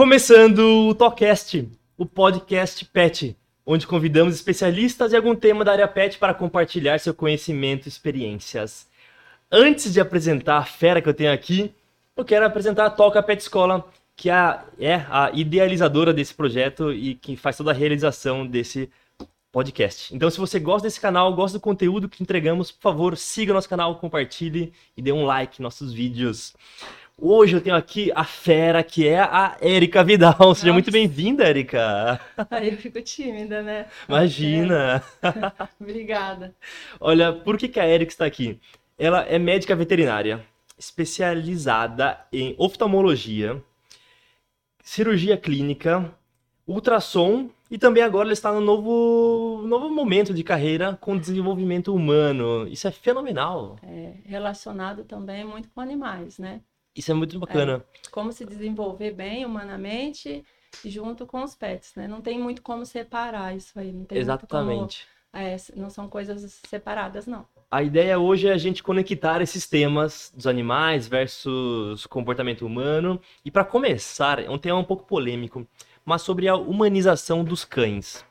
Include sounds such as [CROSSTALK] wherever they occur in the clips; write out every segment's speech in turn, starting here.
Começando o Tocast, o podcast pet, onde convidamos especialistas de algum tema da área pet para compartilhar seu conhecimento e experiências. Antes de apresentar a fera que eu tenho aqui, eu quero apresentar a Toca Pet Escola, que é, é a idealizadora desse projeto e que faz toda a realização desse podcast. Então, se você gosta desse canal, gosta do conteúdo que entregamos, por favor, siga nosso canal, compartilhe e dê um like nos nossos vídeos. Hoje eu tenho aqui a fera, que é a Érica Vidal. [LAUGHS] Seja Nossa. muito bem-vinda, Érica. Aí eu fico tímida, né? Imagina. [LAUGHS] Obrigada. Olha, por que, que a Érica está aqui? Ela é médica veterinária, especializada em oftalmologia, cirurgia clínica, ultrassom e também agora ela está no novo, novo momento de carreira com desenvolvimento humano. Isso é fenomenal. É, relacionado também muito com animais, né? Isso é muito bacana. Como se desenvolver bem humanamente junto com os pets, né? Não tem muito como separar isso aí. Não tem muito Exatamente. como, é, não são coisas separadas, não. A ideia hoje é a gente conectar esses temas dos animais versus comportamento humano. E para começar, é um tema um pouco polêmico, mas sobre a humanização dos cães.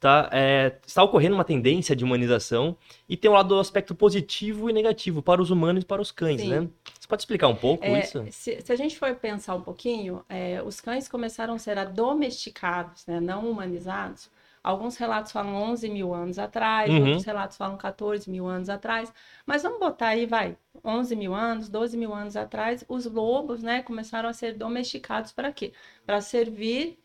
Tá? É, está ocorrendo uma tendência de humanização e tem um lado do aspecto positivo e negativo para os humanos e para os cães, Sim. né? Você pode explicar um pouco É, isso? se, se a gente for pensar um pouquinho, é, os cães começaram a ser domesticados, né, não humanizados. Alguns relatos falam 11 mil anos atrás, Uhum. outros relatos falam 14 mil anos atrás. Mas vamos botar aí, vai, 11 mil anos, 12 mil anos atrás, os lobos, né, começaram a ser domesticados para quê? Para servir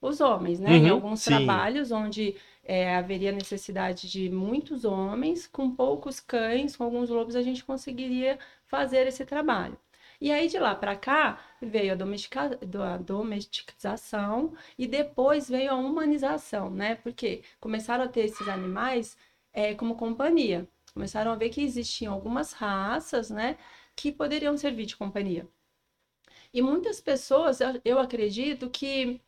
os homens, né? Em Uhum, alguns sim. trabalhos onde é, haveria necessidade de muitos homens, com poucos cães, com alguns lobos, a gente conseguiria fazer esse trabalho. E aí de lá para cá veio a, domestica- do- a domesticação e depois veio a humanização, né? Porque começaram a ter esses animais é, como companhia. Começaram a ver que existiam algumas raças, né, que poderiam servir de companhia. E muitas pessoas, eu acredito que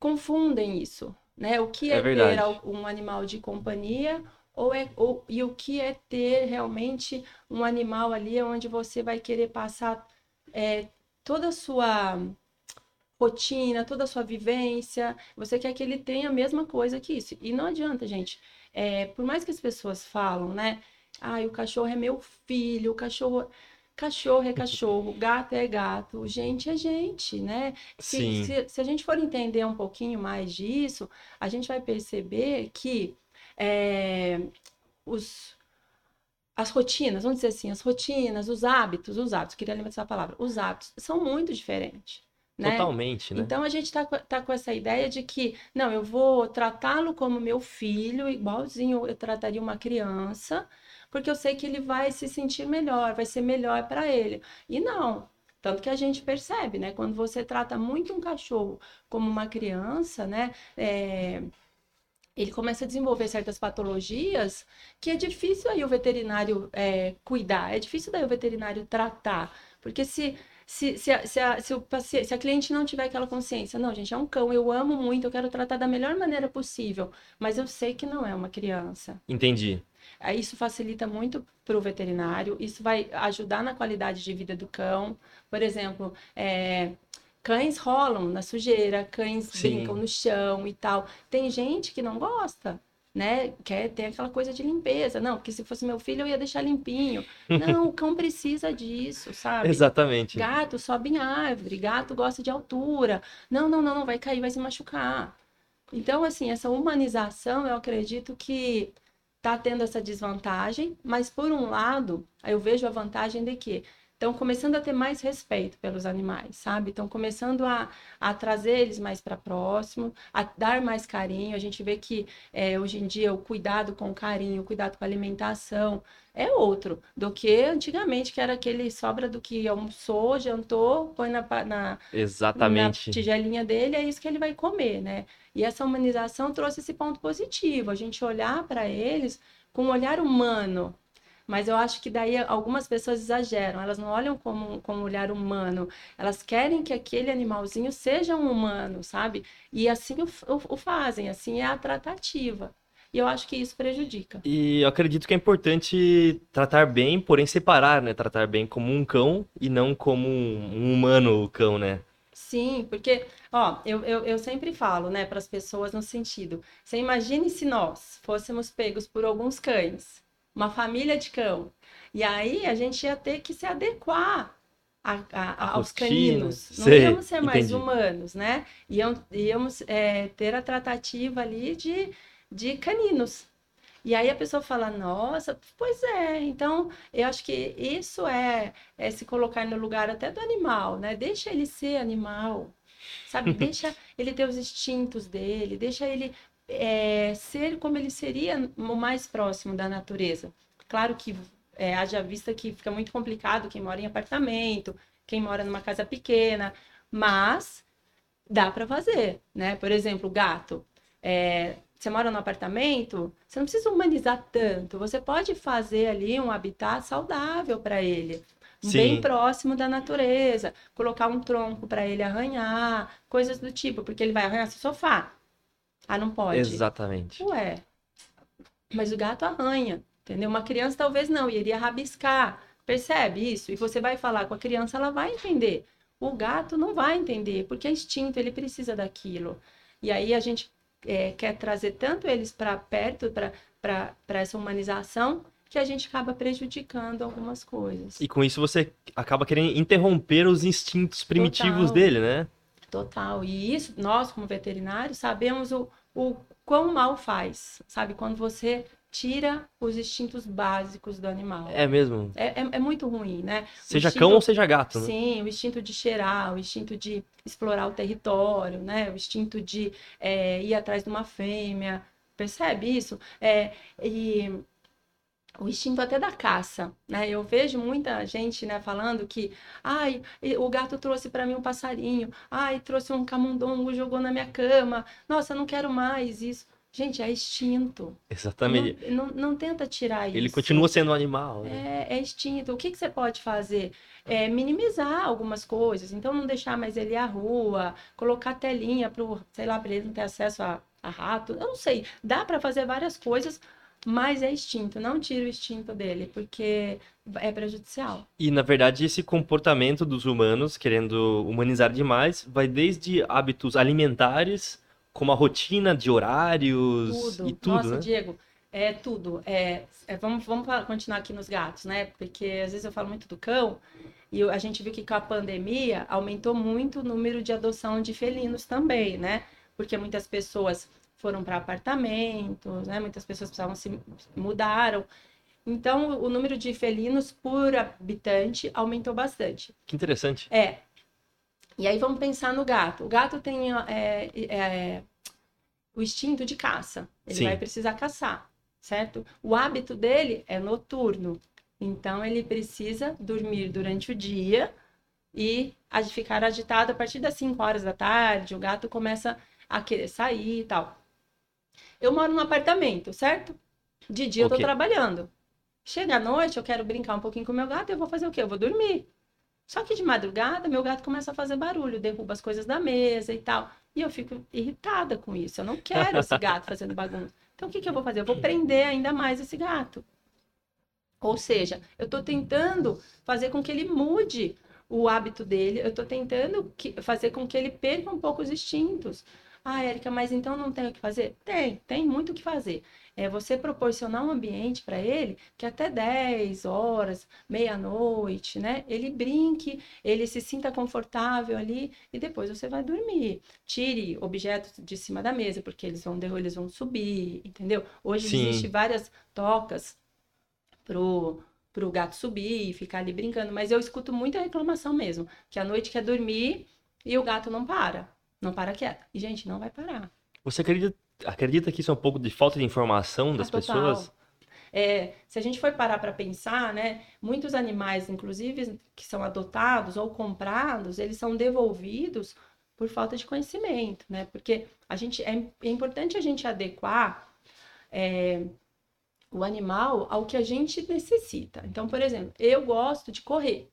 confundem isso, né? O que É é, ter um animal de companhia ou é, ou, e o que é ter realmente um animal ali onde você vai querer passar é, toda a sua rotina, toda a sua vivência, você quer que ele tenha a mesma coisa que isso. E não adianta, gente. É, por mais que as pessoas falam, né? Ai, o cachorro é meu filho, o cachorro. Cachorro é cachorro, gato é gato, gente é gente, né? Se, Sim. se, se a gente for entender um pouquinho mais disso, a gente vai perceber que é, os, as rotinas, vamos dizer assim, as rotinas, os hábitos, os hábitos, queria lembrar essa palavra, os hábitos são muito diferentes, né? Totalmente, né? Então a gente tá, tá com essa ideia de que, não, eu vou tratá-lo como meu filho, igualzinho eu trataria uma criança, porque eu sei que ele vai se sentir melhor, vai ser melhor para ele. E não. Tanto que a gente percebe, né? Quando você trata muito um cachorro como uma criança, né? é, ele começa a desenvolver certas patologias que é difícil aí o veterinário é, cuidar, é difícil daí o veterinário tratar. Porque se se, se, a, se, a, se, o paciente, se a cliente não tiver aquela consciência, não, gente, é um cão, eu amo muito, eu quero tratar da melhor maneira possível, mas eu sei que não é uma criança. Entendi. Isso facilita muito para o veterinário, isso vai ajudar na qualidade de vida do cão. Por exemplo, é, cães rolam na sujeira, cães Sim. brincam no chão e tal. Tem gente que não gosta, né? Quer ter aquela coisa de limpeza. Não, porque se fosse meu filho eu ia deixar limpinho. Não, o cão precisa disso, sabe? Exatamente. Gato sobe em árvore, gato gosta de altura. Não, não, não, não, vai cair, vai se machucar. Então, assim, essa humanização, eu acredito que tá tendo essa desvantagem, mas por um lado, eu vejo a vantagem de que estão começando a ter mais respeito pelos animais, sabe? Estão começando a, a trazer eles mais para próximo, a dar mais carinho. A gente vê que é, hoje em dia o cuidado com carinho, o cuidado com a alimentação é outro do que antigamente, que era aquele sobra do que almoçou, jantou, põe na, na, Exatamente. na tigelinha dele, é isso que ele vai comer, né? E essa humanização trouxe esse ponto positivo, a gente olhar para eles com um olhar humano. Mas eu acho que daí algumas pessoas exageram, elas não olham como, como um olhar humano, elas querem que aquele animalzinho seja um humano, sabe? E assim o, o- o fazem, assim é a tratativa. E eu acho que isso prejudica. E eu acredito que é importante tratar bem, porém separar, né? Tratar bem como um cão e não como um um humano cão, né? Sim, porque, ó, eu, eu, eu sempre falo, né, para as pessoas no sentido, você imagine se nós fôssemos pegos por alguns cães, uma família de cão, e aí a gente ia ter que se adequar a, a, a, aos rotina, caninos. Não sei, íamos ser mais entendi. humanos, né? Iam, íamos é, ter a tratativa ali de, de caninos. E aí a pessoa fala, nossa, pois é. Então, eu acho que isso é, é se colocar no lugar até do animal, né? Deixa ele ser animal, sabe? [LAUGHS] Deixa ele ter os instintos dele, deixa ele é, ser como ele seria o mais próximo da natureza. Claro que é, haja vista que fica muito complicado quem mora em apartamento, quem mora numa casa pequena, mas dá para fazer, né? Por exemplo, gato. É, você mora no apartamento, você não precisa humanizar tanto. Você pode fazer ali um habitat saudável para ele, Sim. bem próximo da natureza, colocar um tronco para ele arranhar, coisas do tipo, porque ele vai arranhar seu sofá. Ah, não pode. Exatamente. Ué, mas o gato arranha, entendeu? Uma criança talvez não, iria rabiscar. Percebe isso? E você vai falar com a criança, ela vai entender. O gato não vai entender, porque é instinto, ele precisa daquilo. E aí a gente é, quer trazer tanto eles para perto, para essa humanização, que a gente acaba prejudicando algumas coisas. E com isso você acaba querendo interromper os instintos primitivos Total. dele, né? Total. E isso, nós, como veterinários, sabemos o, o quão mal faz, sabe? Quando você tira os instintos básicos do animal. É mesmo. É, é, é muito ruim, né? Seja instinto- cão ou seja gato, né? Sim, o instinto de cheirar, o instinto de explorar o território, né? O instinto de é, ir atrás de uma fêmea. Percebe isso? É, e o instinto até da caça, né? Eu vejo muita gente, né, falando que, ai, o gato trouxe para mim um passarinho, ai, trouxe um camundongo, jogou na minha cama, nossa, eu não quero mais isso. Gente, é instinto. Exatamente. Não, não, não tenta tirar isso. Ele continua sendo um animal. né? É, é instinto. O que, que você pode fazer? É minimizar algumas coisas. Então, não deixar mais ele ir à rua, colocar telinha para sei lá, para ele não ter acesso a, a rato. Eu não sei. Dá para fazer várias coisas, mas é instinto. Não tira o instinto dele, porque é prejudicial. E na verdade, esse comportamento dos humanos, querendo humanizar demais, vai desde hábitos alimentares, como a rotina de horários Tudo. e tudo, Nossa, né? Diego, é tudo. É, é, vamos, vamos continuar aqui nos gatos, né? Porque às vezes eu falo muito do cão e a gente viu que com a pandemia aumentou muito o número de adoção de felinos também, né? Porque muitas pessoas foram para apartamentos, né? Muitas pessoas precisavam se mudaram. Então, o número de felinos por habitante aumentou bastante. Que interessante. É. E aí vamos pensar no gato. O gato tem é, é, o instinto de caça. Ele Sim. vai precisar caçar, certo? O hábito dele é noturno. Então ele precisa dormir durante o dia e ficar agitado a partir das 5 horas da tarde. O gato começa a querer sair e tal. Eu moro num apartamento, certo? De dia eu Ok. tô trabalhando. Chega à noite, eu quero brincar um pouquinho com o meu gato, eu vou fazer o quê? Eu vou dormir. Só que de madrugada, meu gato começa a fazer barulho, derruba as coisas da mesa e tal. E eu fico irritada com isso. Eu não quero esse [LAUGHS] gato fazendo bagunça. Então, o que, que eu vou fazer? Eu vou prender ainda mais esse gato. Ou seja, eu estou tentando fazer com que ele mude o hábito dele, eu estou tentando que- fazer com que ele perca um pouco os instintos. Ah, Érica, mas então não tem o que fazer? Tem, tem muito o que fazer. É você proporcionar um ambiente para ele que até 10 horas, meia-noite, né? Ele brinque, ele se sinta confortável ali e depois você vai dormir. Tire objetos de cima da mesa, porque eles vão, eles vão subir, entendeu? Hoje Sim. existe várias tocas pro, pro gato subir e ficar ali brincando, mas eu escuto muita reclamação mesmo, que à noite quer dormir e o gato não para, não para quieto. E, gente, não vai parar. Você acredita, acredita que isso é um pouco de falta de informação das Ah, pessoas? É, se a gente for parar para pensar, né, muitos animais, inclusive, que são adotados ou comprados, eles são devolvidos por falta de conhecimento, né? Porque a gente é, é importante a gente adequar é, o animal ao que a gente necessita. Então, por exemplo, eu gosto de correr.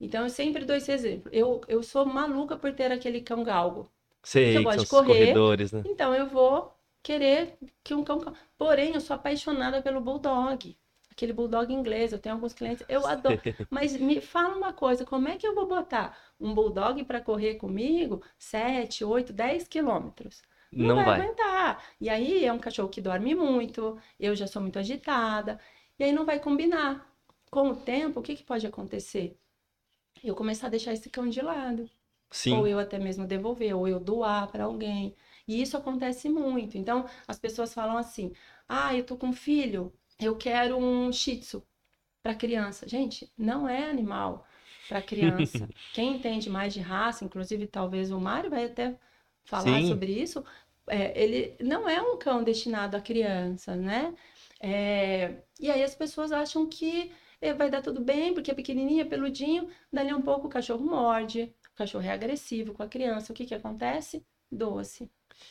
Então, eu sempre dou esse exemplo. Eu, eu sou maluca por ter aquele cão galgo. Sei, eu gosto são de correr. corredores, né? Então eu vou querer que um cão. Porém, eu sou apaixonada pelo bulldog. aquele bulldog inglês, eu tenho alguns clientes, eu adoro. [LAUGHS] Mas me fala uma coisa, como é que eu vou botar um bulldog para correr comigo 7, 8, 10 quilômetros? Não, não vai, vai aguentar. E aí é um cachorro que dorme muito, eu já sou muito agitada, e aí não vai combinar. Com o tempo, o que, que pode acontecer? Eu começar a deixar esse cão de lado. Sim. Ou eu até mesmo devolver, ou eu doar para alguém. E isso acontece muito. Então, as pessoas falam assim: ah, eu tô com um filho, eu quero um shih tzu para criança. Gente, não é animal para criança. [LAUGHS] Quem entende mais de raça, inclusive talvez o Mário vai até falar Sim. sobre isso, é, ele não é um cão destinado a criança, né? É, e aí as pessoas acham que vai dar tudo bem, porque é pequenininho, é peludinho, dali um pouco o cachorro morde, o cachorro é agressivo com a criança. O que que acontece? Doce.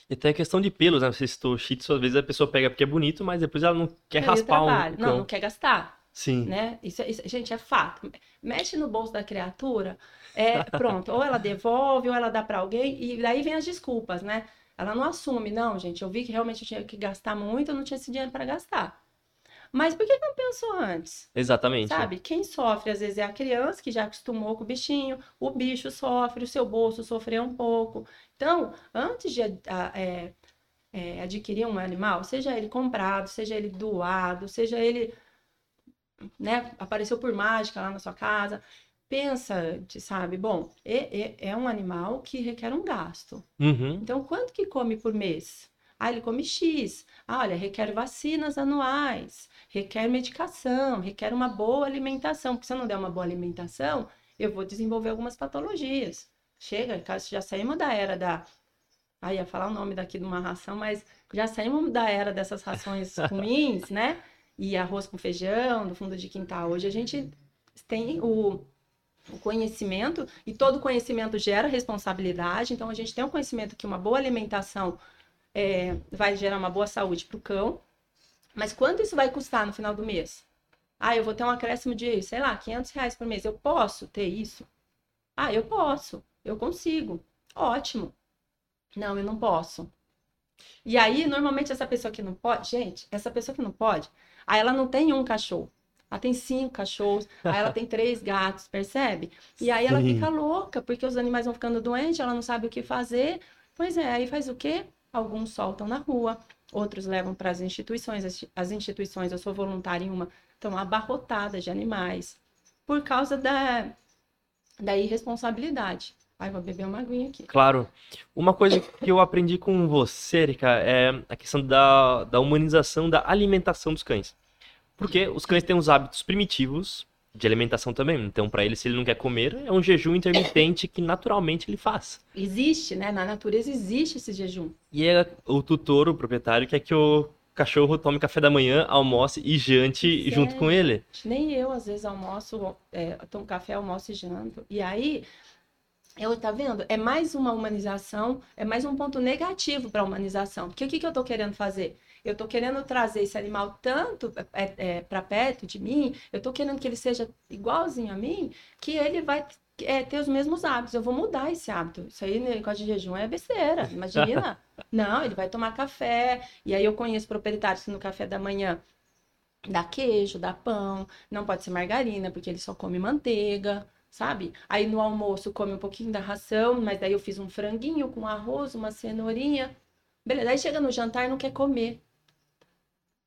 E até a questão de pelos, né? Você citou shih tzu, às vezes a pessoa pega porque é bonito, mas depois ela não quer raspar um Não, não quer gastar. Sim. Né? Isso, isso, gente, é fato. Mexe no bolso da criatura, é pronto. ou ela [LAUGHS] devolve, ou ela dá para alguém, e daí vem as desculpas, né? Ela não assume, não, gente. Eu vi que realmente eu tinha que gastar muito, eu não tinha esse dinheiro para gastar. Mas por que não pensou antes? Exatamente. Sabe? Quem sofre às vezes é a criança que já acostumou com o bichinho, o bicho sofre, o seu bolso sofreu um pouco. Então, antes de é, é, adquirir um animal, seja ele comprado, seja ele doado, seja ele né, apareceu por mágica lá na sua casa, pensa, sabe, bom, é, é, é um animal que requer um gasto. Uhum. Então, quanto que come por mês? Ah, ele come X. Ah, olha, requer vacinas anuais, requer medicação, requer uma boa alimentação. Porque se eu não der uma boa alimentação, eu vou desenvolver algumas patologias. Chega, já saímos da era da. Ah, ia falar o nome daqui de uma ração, mas já saímos da era dessas rações [LAUGHS] ruins, né? E arroz com feijão, do fundo de quintal. Hoje a gente tem o, o conhecimento, e todo conhecimento gera responsabilidade. Então, a gente tem o conhecimento que uma boa alimentação é, vai gerar uma boa saúde para o cão. Mas quanto isso vai custar no final do mês? Ah, eu vou ter um acréscimo de, sei lá, 500 reais por mês. Eu posso ter isso? Ah, eu posso. Eu consigo. Ótimo. Não, eu não posso. E aí, normalmente, essa pessoa que não pode, gente, essa pessoa que não pode, aí ela não tem um cachorro. Ela tem cinco cachorros, aí ela tem [LAUGHS] três gatos, percebe? E aí ela fica louca, porque os animais vão ficando doentes, ela não sabe o que fazer. Pois é, aí faz o quê? Alguns soltam na rua, outros levam para as instituições. As instituições, eu sou voluntária em uma, estão abarrotadas de animais por causa da, da irresponsabilidade. Ai, vou beber uma aguinha aqui. Claro. Uma coisa que eu aprendi com você, Erika, é a questão da, da humanização da alimentação dos cães. Porque os cães têm os hábitos primitivos de alimentação também. Então, para ele, se ele não quer comer, é um jejum intermitente que naturalmente ele faz. Existe, né? Na natureza existe esse jejum. E é o tutor, o proprietário, quer que o cachorro tome café da manhã, almoce e jante junto com ele. Nem eu, às vezes, almoço, é, tomo café, almoço e janto. E aí, eu tá vendo? É mais uma humanização, é mais um ponto negativo para a humanização. Porque o que, que eu estou querendo fazer? Eu estou querendo trazer esse animal tanto é, é, para perto de mim, eu estou querendo que ele seja igualzinho a mim, que ele vai é, ter os mesmos hábitos. Eu vou mudar esse hábito. Isso aí, negócio de jejum, é besteira. Imagina. [LAUGHS] Não, ele vai tomar café. E aí eu conheço proprietários que no café da manhã dá queijo, dá pão, não pode ser margarina, porque ele só come manteiga sabe? Aí no almoço come um pouquinho da ração, mas daí eu fiz um franguinho com arroz, uma cenourinha. Beleza, aí chega no jantar e não quer comer.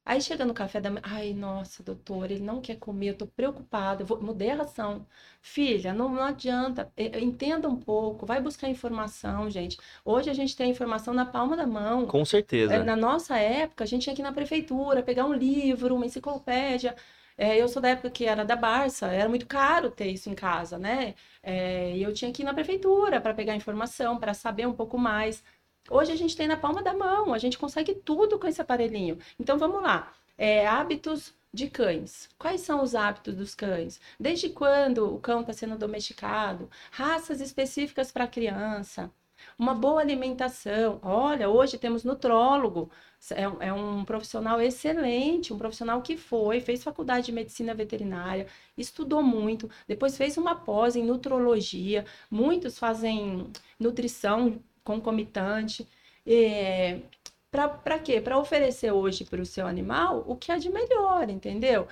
Aí chega no café da manhã, ai, nossa, doutor, ele não quer comer, eu tô preocupada, eu vou, mudei a ração. Filha, não, não adianta, entenda um pouco, vai buscar informação, gente. Hoje a gente tem informação na palma da mão. Com certeza. É, na nossa época, a gente tinha que ir na prefeitura, pegar um livro, uma enciclopédia. É, eu sou da época que era da Barça, era muito caro ter isso em casa, né? É, e eu tinha que ir na prefeitura para pegar informação, para saber um pouco mais. Hoje a gente tem na palma da mão, a gente consegue tudo com esse aparelhinho. Então vamos lá. É, hábitos de cães. Quais são os hábitos dos cães? Desde quando o cão está sendo domesticado? Raças específicas para criança uma boa alimentação. Olha, hoje temos nutrólogo, é, é, um profissional excelente, um profissional que foi, fez faculdade de medicina veterinária, estudou muito, depois fez uma pós em nutrologia, muitos fazem nutrição concomitante. É, para quê? Para oferecer hoje para o seu animal o que há de melhor, entendeu?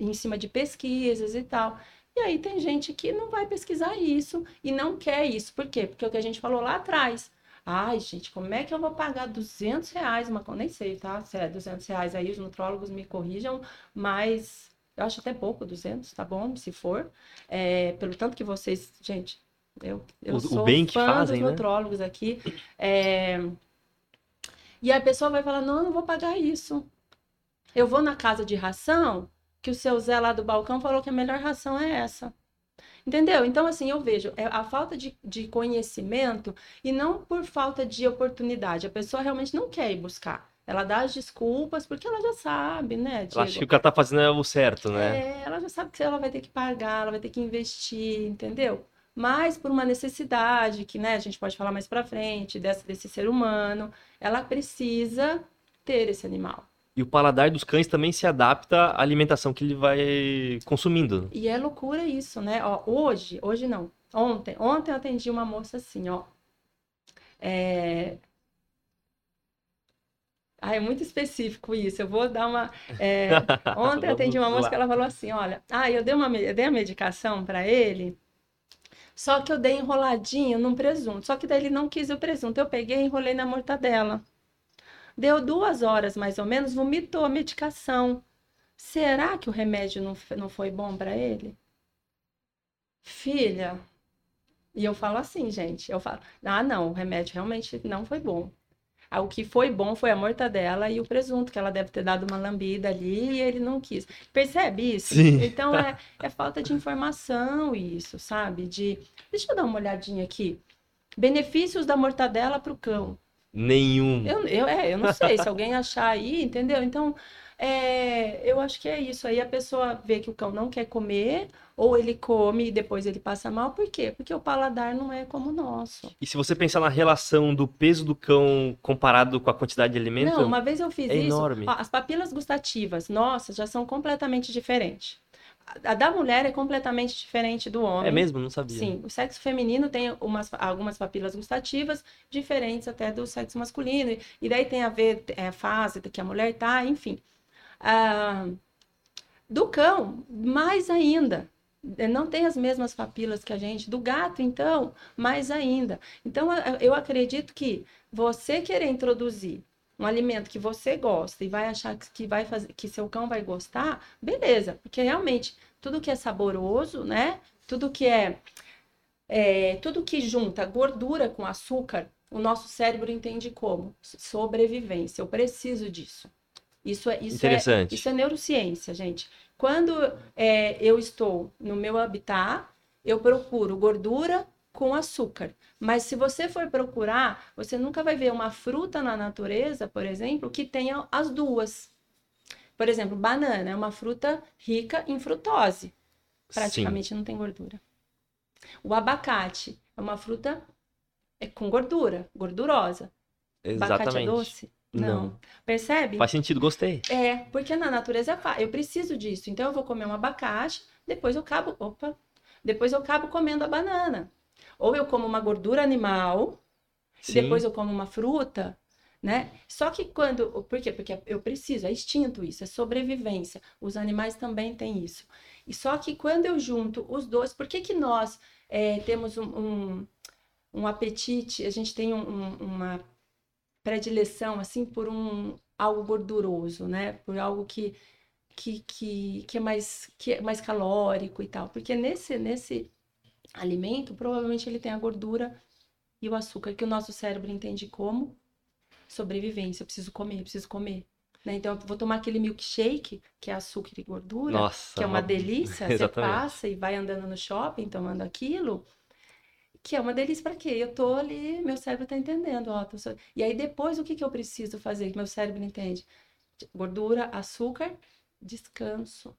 em cima de pesquisas e tal. E aí tem gente que não vai pesquisar isso e não quer isso. Por quê? Porque é o que a gente falou lá atrás. Ai, gente, como é que eu vou pagar 200 reais? Uma... Nem sei, tá? Se é 200 reais aí, os nutrólogos me corrijam, mas eu acho até pouco, 200, tá bom? Se for. É, pelo tanto que vocês, gente, eu, eu O- o sou bem que fã fazem, dos né? nutrólogos aqui. É, E a pessoa vai falar, não, eu não vou pagar isso. Eu vou na casa de ração, que o seu Zé lá do balcão falou que a melhor ração é essa. Entendeu? Então, assim, eu vejo é a falta de, de conhecimento e não por falta de oportunidade. A pessoa realmente não quer ir buscar. Ela dá as desculpas porque ela já sabe, né, Ela acha que Diego? o cara tá fazendo é o certo, né? É, ela já sabe que ela vai ter que pagar, ela vai ter que investir, entendeu? Mas por uma necessidade que, né, a gente pode falar mais pra frente, dessa, desse ser humano, ela precisa ter esse animal. E o paladar dos cães também se adapta à alimentação que ele vai consumindo. E é loucura isso, né? Ó, hoje, hoje não. Ontem, ontem eu atendi uma moça assim, ó. É... Ah, é muito específico isso. Eu vou dar uma. é, [LAUGHS] Ontem eu atendi uma moça que ela falou assim: olha, ah, eu dei uma, eu dei a medicação para ele, só que eu dei enroladinho num presunto. Só que daí ele não quis o presunto. Eu peguei e enrolei na mortadela. Deu duas horas mais ou menos, vomitou a medicação. Será que o remédio não, não foi bom para ele? Filha, e eu falo assim, gente, eu falo, ah, não, o remédio realmente não foi bom. O que foi bom foi a mortadela e o presunto, que ela deve ter dado uma lambida ali e ele não quis. Percebe isso? Sim. Então é, [LAUGHS] é falta de informação isso, sabe? De. Deixa eu dar uma olhadinha aqui. Benefícios da mortadela para o cão. Nenhum. Eu, eu, é, eu não sei, se alguém achar aí, entendeu? Então, é, eu acho que é isso. Aí a pessoa vê que o cão não quer comer, ou ele come e depois ele passa mal. Por quê? Porque o paladar não é como o nosso. E se você pensar na relação do peso do cão comparado com a quantidade de alimento, Não, uma vez eu fiz é isso. enorme. ó, as papilas gustativas, nossas, já são completamente diferentes. A da mulher é completamente diferente do homem. é mesmo? Não sabia. Sim, o sexo feminino tem umas, algumas papilas gustativas diferentes até do sexo masculino. E daí tem a ver é, a fase que a mulher tá, enfim. Ah, do cão, mais ainda. É, Não tem as mesmas papilas que a gente. Do gato, então, mais ainda. Então, eu acredito que você querer introduzir um alimento que você gosta e vai achar que vai fazer, que seu cão vai gostar, beleza, porque realmente tudo que é saboroso, né? Tudo que é, é, tudo que junta gordura com açúcar, o nosso cérebro entende como sobrevivência. Eu preciso disso. Isso é, isso é, isso é neurociência, gente. Quando é, eu estou no meu habitat, eu procuro gordura com açúcar. Mas se você for procurar, você nunca vai ver uma fruta na natureza, por exemplo, que tenha as duas. Por exemplo, banana é uma fruta rica em frutose. Praticamente não tem gordura. O abacate é uma fruta é com gordura, gordurosa. Sim, Abacate é exatamente. doce? Não. Percebe? Faz sentido, gostei. É, porque na natureza eu preciso disso. Então eu vou comer um abacate, depois eu acabo, opa, depois eu acabo comendo a banana. Ou eu como uma gordura animal, e Sim. depois eu como uma fruta, né? Só que quando, por quê? Porque eu preciso, é instinto isso, é sobrevivência. Os animais também têm isso. E só que quando eu junto os dois, por que que nós é, temos um, um, um apetite, a gente tem um- um- uma predileção assim por um algo gorduroso, né? Por algo que que, que, que é mais que é mais calórico e tal, porque nesse nesse alimento provavelmente ele tem a gordura e o açúcar que o nosso cérebro entende como sobrevivência. Eu preciso comer, eu preciso comer. Né? Então, eu vou tomar aquele milkshake, que é açúcar e gordura, Nossa. que é uma [LAUGHS] delícia. Você passa e vai andando no shopping tomando aquilo, que é uma delícia para quê? Eu tô ali, meu cérebro tá entendendo, ó, so- E aí depois o que que eu preciso fazer que meu cérebro entende? Gordura, açúcar, descanso.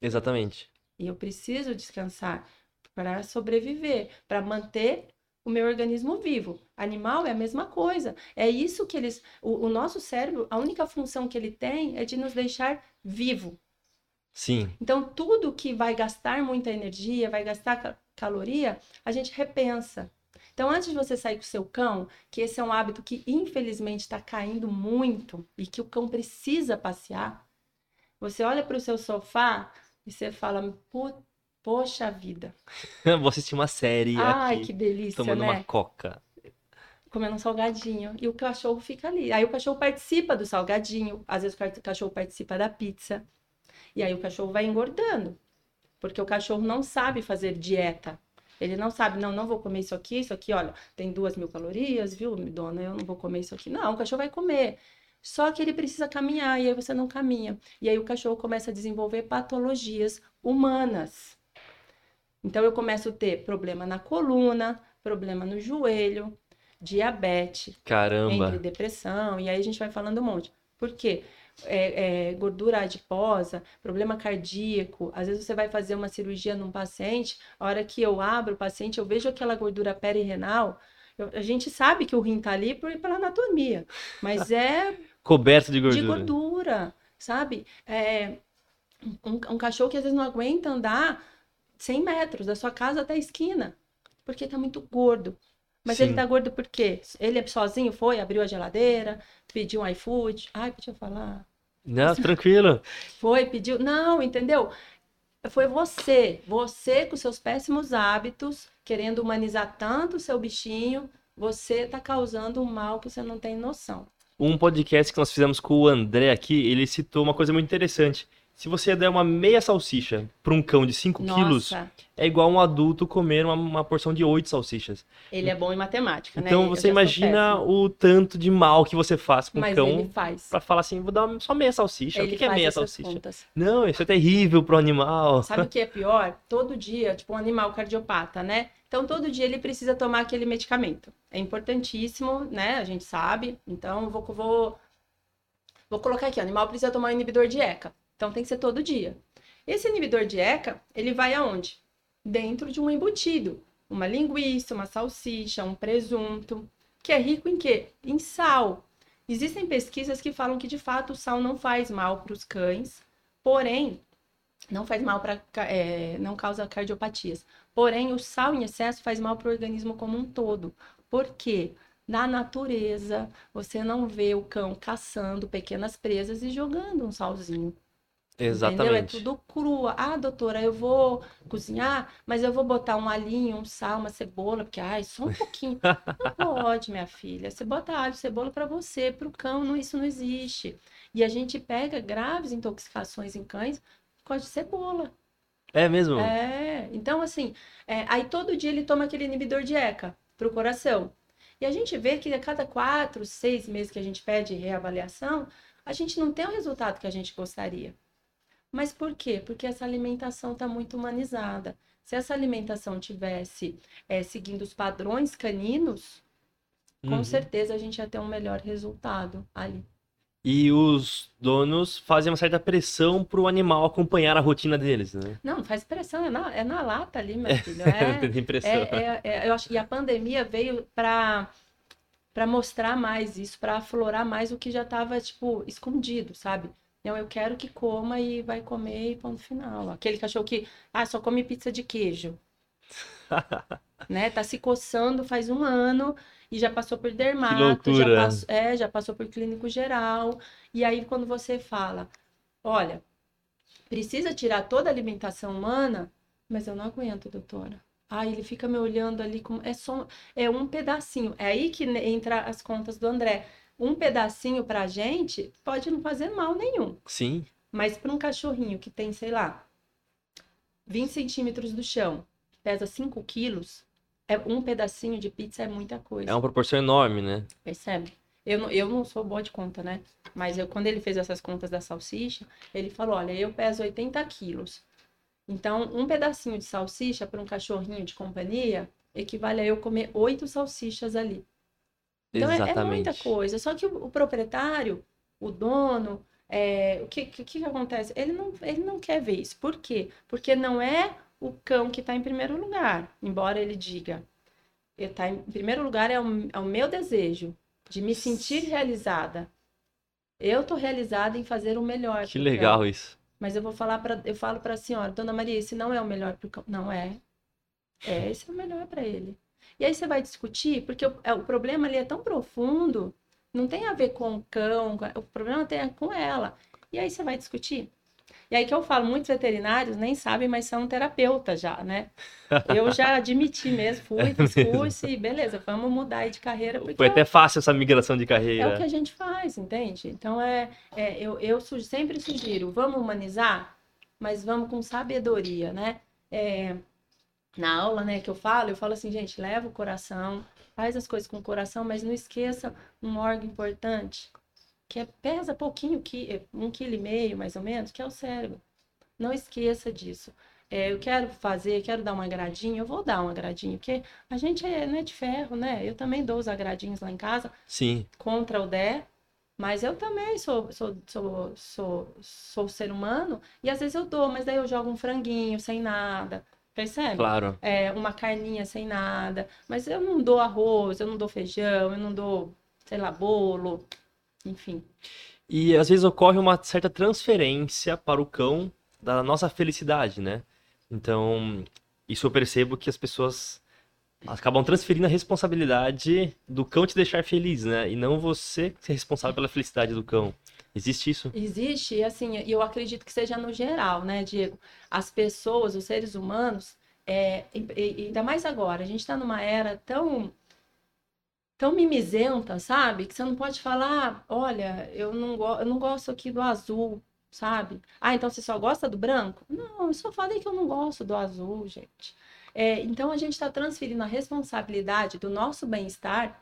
Exatamente. E eu preciso descansar para sobreviver, para manter o meu organismo vivo. Animal é a mesma coisa. É isso que eles. O, o nosso cérebro, a única função que ele tem é de nos deixar vivo. Sim. Então, tudo que vai gastar muita energia, vai gastar caloria, a gente repensa. Então, antes de você sair com o seu cão, que esse é um hábito que infelizmente está caindo muito e que o cão precisa passear, você olha para o seu sofá, E você fala, poxa vida. [LAUGHS] Vou assistir uma série Ai, aqui, que delícia, tomando né? uma coca. Comendo um salgadinho. E o cachorro fica ali. Aí o cachorro participa do salgadinho. Às vezes o cachorro participa da pizza. E aí o cachorro vai engordando. Porque o cachorro não sabe fazer dieta. Ele não sabe, não, não vou comer isso aqui, isso aqui, olha, tem duas mil calorias, viu, dona? Eu não vou comer isso aqui. Não, o cachorro vai comer. Só que ele precisa caminhar e aí você não caminha. E aí o cachorro começa a desenvolver patologias humanas. Então eu começo a ter problema na coluna, problema no joelho, diabetes, Caramba. entre depressão, e aí a gente vai falando um monte. Por quê? É, é, gordura adiposa, problema cardíaco. Às vezes você vai fazer uma cirurgia num paciente, a hora que eu abro o paciente, eu vejo aquela gordura perirenal. Eu, a gente sabe que o rim tá ali por, pela anatomia, mas é [LAUGHS] Coberto de gordura. de gordura, sabe? É, um, um cachorro que às vezes não aguenta andar 100 metros da sua casa até a esquina, porque tá muito gordo. Mas Sim. ele tá gordo por quê? Ele sozinho foi, abriu a geladeira, pediu um iFood. Ai, podia falar. Não, tranquilo. [LAUGHS] Foi, pediu. Não, entendeu? Foi você, você com seus péssimos hábitos, querendo humanizar tanto o seu bichinho, você tá causando um mal que você não tem noção. Um podcast que nós fizemos com o André aqui, ele citou uma coisa muito interessante. Se você der uma meia salsicha para um cão de 5 quilos, é igual um adulto comer uma, uma porção de 8 salsichas. ele é bom em matemática, né? Então você imagina o tanto de mal que você faz com o Mas cão pra falar assim, vou dar só meia salsicha. Ele o que, que é meia salsicha? contas. Não, isso é terrível pro animal. Sabe o que é pior? Todo dia, tipo um animal cardiopata, né? Então, todo dia ele precisa tomar aquele medicamento. É importantíssimo, né? A gente sabe. Então, vou, vou, vou colocar aqui: o animal precisa tomar um inibidor de ECA. Então, tem que ser todo dia. Esse inibidor de ECA, ele vai aonde? Dentro de um embutido. Uma linguiça, uma salsicha, um presunto. Que é rico em quê? Em sal. Existem pesquisas que falam que, de fato, o sal não faz mal para os cães. Porém, não faz mal para não causa cardiopatias. Porém, o sal em excesso faz mal para o organismo como um todo. Por quê? Na natureza, você não vê o cão caçando pequenas presas e jogando um salzinho. Entendeu? É Exatamente. tudo crua. Ah, doutora, eu vou cozinhar, mas eu vou botar um alhinho, um sal, uma cebola, porque, ai, só um pouquinho. Não [LAUGHS] pode, minha filha. Você bota alho, cebola para você, para o cão, não, isso não existe. E a gente pega graves intoxicações em cães por causa de cebola. É mesmo? É, então assim, é, aí todo dia ele toma aquele inibidor de ECA pro coração. E a gente vê que a cada quatro, seis meses que a gente pede reavaliação, a gente não tem o resultado que a gente gostaria. Mas por quê? Porque essa alimentação está muito humanizada. Se essa alimentação tivesse é, seguindo os padrões caninos, com Uhum. certeza a gente ia ter um melhor resultado ali. E os donos fazem uma certa pressão pro animal acompanhar a rotina deles, né? Não, faz pressão, é na, é na lata ali, meu filho. [LAUGHS] É, Tem pressão. É, é- é- eu acho que a pandemia veio para para mostrar mais isso, para aflorar mais o que já estava tipo escondido, sabe? Não, eu quero que coma e vai comer e ponto final. Aquele cachorro que ah, só come pizza de queijo, [LAUGHS] né? Tá se coçando faz um ano e já passou por dermato, já passou, é, já passou por clínico geral. E aí quando você fala, olha, precisa tirar toda a alimentação humana, mas eu não aguento, doutora. Ai, ele fica me olhando ali como é só é um pedacinho. É aí que entra as contas do André. Um pedacinho pra gente pode não fazer mal nenhum, Sim. mas para um cachorrinho que tem, sei lá, 20 centímetros do chão, pesa 5 quilos, é um pedacinho de pizza é muita coisa. É uma proporção enorme, né? Percebe? Eu, não- eu não sou boa de conta, né? Mas eu, quando ele fez essas contas da salsicha, ele falou: olha, eu peso 80 quilos. Então, um pedacinho de salsicha para um cachorrinho de companhia equivale a eu comer oito salsichas ali. Então, é- é, muita coisa. Só que o, o proprietário, o dono, é, o que, que, que acontece? Ele não, ele não quer ver isso. Por quê? Porque não é o cão que está em primeiro lugar, embora ele diga. Ele tá em primeiro lugar é o, é o meu desejo de me sentir realizada. Eu tô realizada em fazer o melhor. Que pro cão. legal isso. Mas eu vou falar para eu falo para a senhora, Dona Maria, esse não é o melhor pro cão. Não é. É, esse é o melhor para ele. E aí você vai discutir, porque o, é, o problema ali é tão profundo, não tem a ver com o cão, o problema tem a- com ela. E aí você vai discutir. E aí que eu falo, muitos veterinários nem sabem, mas são terapeutas já, né? Eu já admiti mesmo, [LAUGHS] fui, É fiz mesmo. curso e beleza, vamos mudar aí de carreira. Porque Foi é até fácil essa migração de é carreira. o que a gente faz, entende? Então, é, é eu, eu sempre sugiro, vamos humanizar, mas vamos com sabedoria, né? É, na aula, né, que eu falo, eu falo assim, gente, leva o coração, faz as coisas com o coração, mas não esqueça um órgão importante, que é, pesa pouquinho, qui- um quilo e meio, mais ou menos, que é o cérebro. Não esqueça disso. É, eu quero fazer, quero dar um agradinho, eu vou dar um agradinho, porque a gente é, não é de ferro, né? Eu também dou os agradinhos lá em casa, Sim, contra o Dé, mas eu também sou, sou, sou, sou, sou ser humano e às vezes eu dou, mas daí eu jogo um franguinho sem nada, percebe? claro. É, uma carninha sem nada, mas eu não dou arroz, eu não dou feijão, eu não dou, sei lá, bolo, enfim. E às vezes ocorre uma certa transferência para o cão da nossa felicidade, né? Então, isso eu percebo que as pessoas acabam transferindo a responsabilidade do cão te deixar feliz, né? E não você ser responsável pela felicidade do cão. Existe isso? Existe, e assim, eu acredito que seja no geral, né, Diego? As pessoas, os seres humanos, é, e- ainda mais agora, a gente está numa era tão, tão mimizenta, sabe? Que você não pode falar, olha, eu não, go eu não gosto aqui do azul, sabe? Ah, então você só gosta do branco? Não, eu só falei que eu não gosto do azul, gente. É, então a gente está transferindo a responsabilidade do nosso bem-estar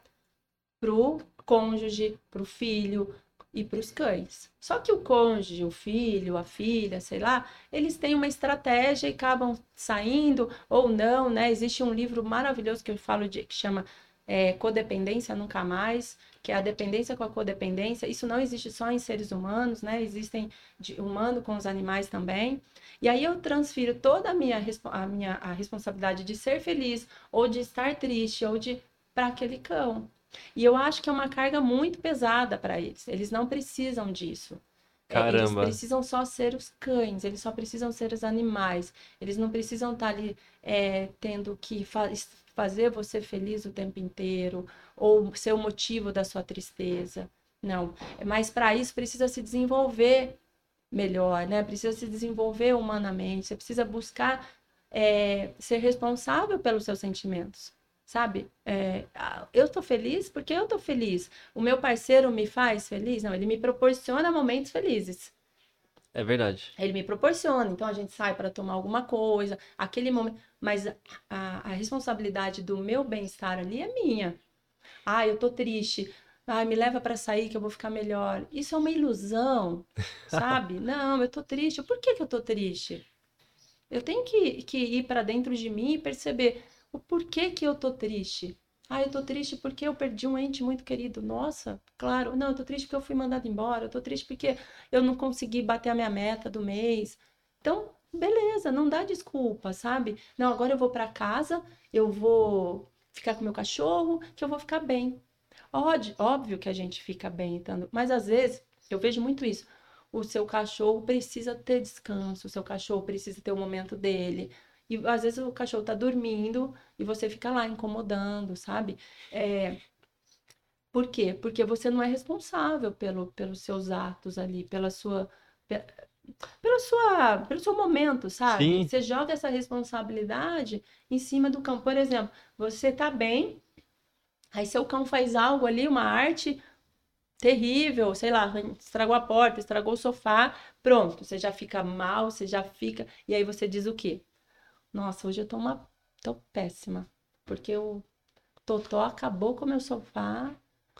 pro cônjuge, pro filho, e para os cães. Só que o cônjuge, o filho, a filha, sei lá, eles têm uma estratégia e acabam saindo ou não, né? Existe um livro maravilhoso que eu falo de que chama é, Codependência Nunca Mais, que é a dependência com a codependência. Isso não existe só em seres humanos, né? Existem de humano com os animais também. E aí eu transfiro toda a minha, a minha a responsabilidade de ser feliz ou de estar triste ou de para aquele cão. E eu acho que é uma carga muito pesada para eles. Eles não precisam disso. É, Eles Caramba. precisam só ser os cães, eles só precisam ser os animais. Eles não precisam estar ali é, tendo que fa- fazer você feliz o tempo inteiro ou ser o motivo da sua tristeza. Não. Mas para isso precisa se desenvolver melhor, né? Precisa se desenvolver humanamente. Você precisa buscar é, ser responsável pelos seus sentimentos. Sabe? É, eu tô feliz porque eu tô feliz. O meu parceiro me faz feliz? Não, ele me proporciona momentos felizes. É verdade. Ele me proporciona. Então a gente sai para tomar alguma coisa, aquele momento. Mas a, a responsabilidade do meu bem-estar ali é minha. Ah, eu tô triste. Ah, me leva para sair que eu vou ficar melhor. Isso é uma ilusão, [LAUGHS] sabe? Não, eu tô triste. Por que que eu tô triste? Eu tenho que, que ir para dentro de mim e perceber o porquê que eu tô triste. Ah, eu tô triste porque eu perdi um ente muito querido. Nossa, claro. Não, eu tô triste porque eu fui mandado embora. Eu tô triste porque eu não consegui bater a minha meta do mês. Então, beleza, não dá desculpa, sabe? Não, agora eu vou para casa, eu vou ficar com meu cachorro, que eu vou ficar bem. Óbvio, óbvio que a gente fica bem, estando, mas às vezes eu vejo muito isso. O seu cachorro precisa ter descanso, o seu cachorro precisa ter o momento dele. E às vezes o cachorro tá dormindo e você fica lá incomodando, sabe? É... Por quê? Porque você não é responsável pelo, pelos seus atos ali, pela sua, pe- pela sua, pelo seu momento, sabe? Sim. Você joga essa responsabilidade em cima do cão. Por exemplo, você tá bem, aí seu cão faz algo ali, uma arte terrível, sei lá, estragou a porta, estragou o sofá, pronto, você já fica mal, você já fica. E aí você diz o quê? Nossa, hoje eu tô uma. tô péssima. Porque o Totó acabou com o meu sofá.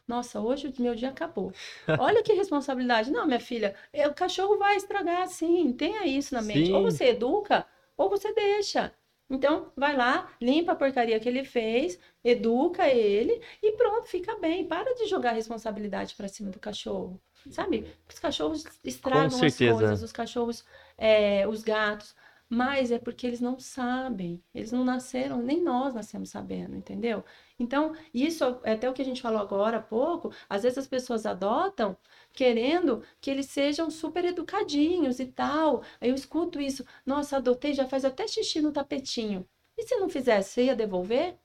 Nossa, hoje o meu dia acabou. Olha que responsabilidade. Não, minha filha, é, o cachorro vai estragar sim. Tenha isso na mente. Ou Sim. você educa, ou você deixa. Então, vai lá, limpa a porcaria que ele fez, educa ele e pronto, fica bem. Para de jogar responsabilidade para cima do cachorro. Sabe? Os cachorros estragam as coisas, os cachorros, é, os gatos. Mas é porque eles não sabem. Eles não nasceram, nem nós nascemos sabendo, entendeu? Então, isso é até o que a gente falou agora há pouco. Às vezes as pessoas adotam querendo que eles sejam super educadinhos e tal. Aí eu escuto isso. Nossa, adotei, já faz até xixi no tapetinho. E se não fizesse, você ia devolver?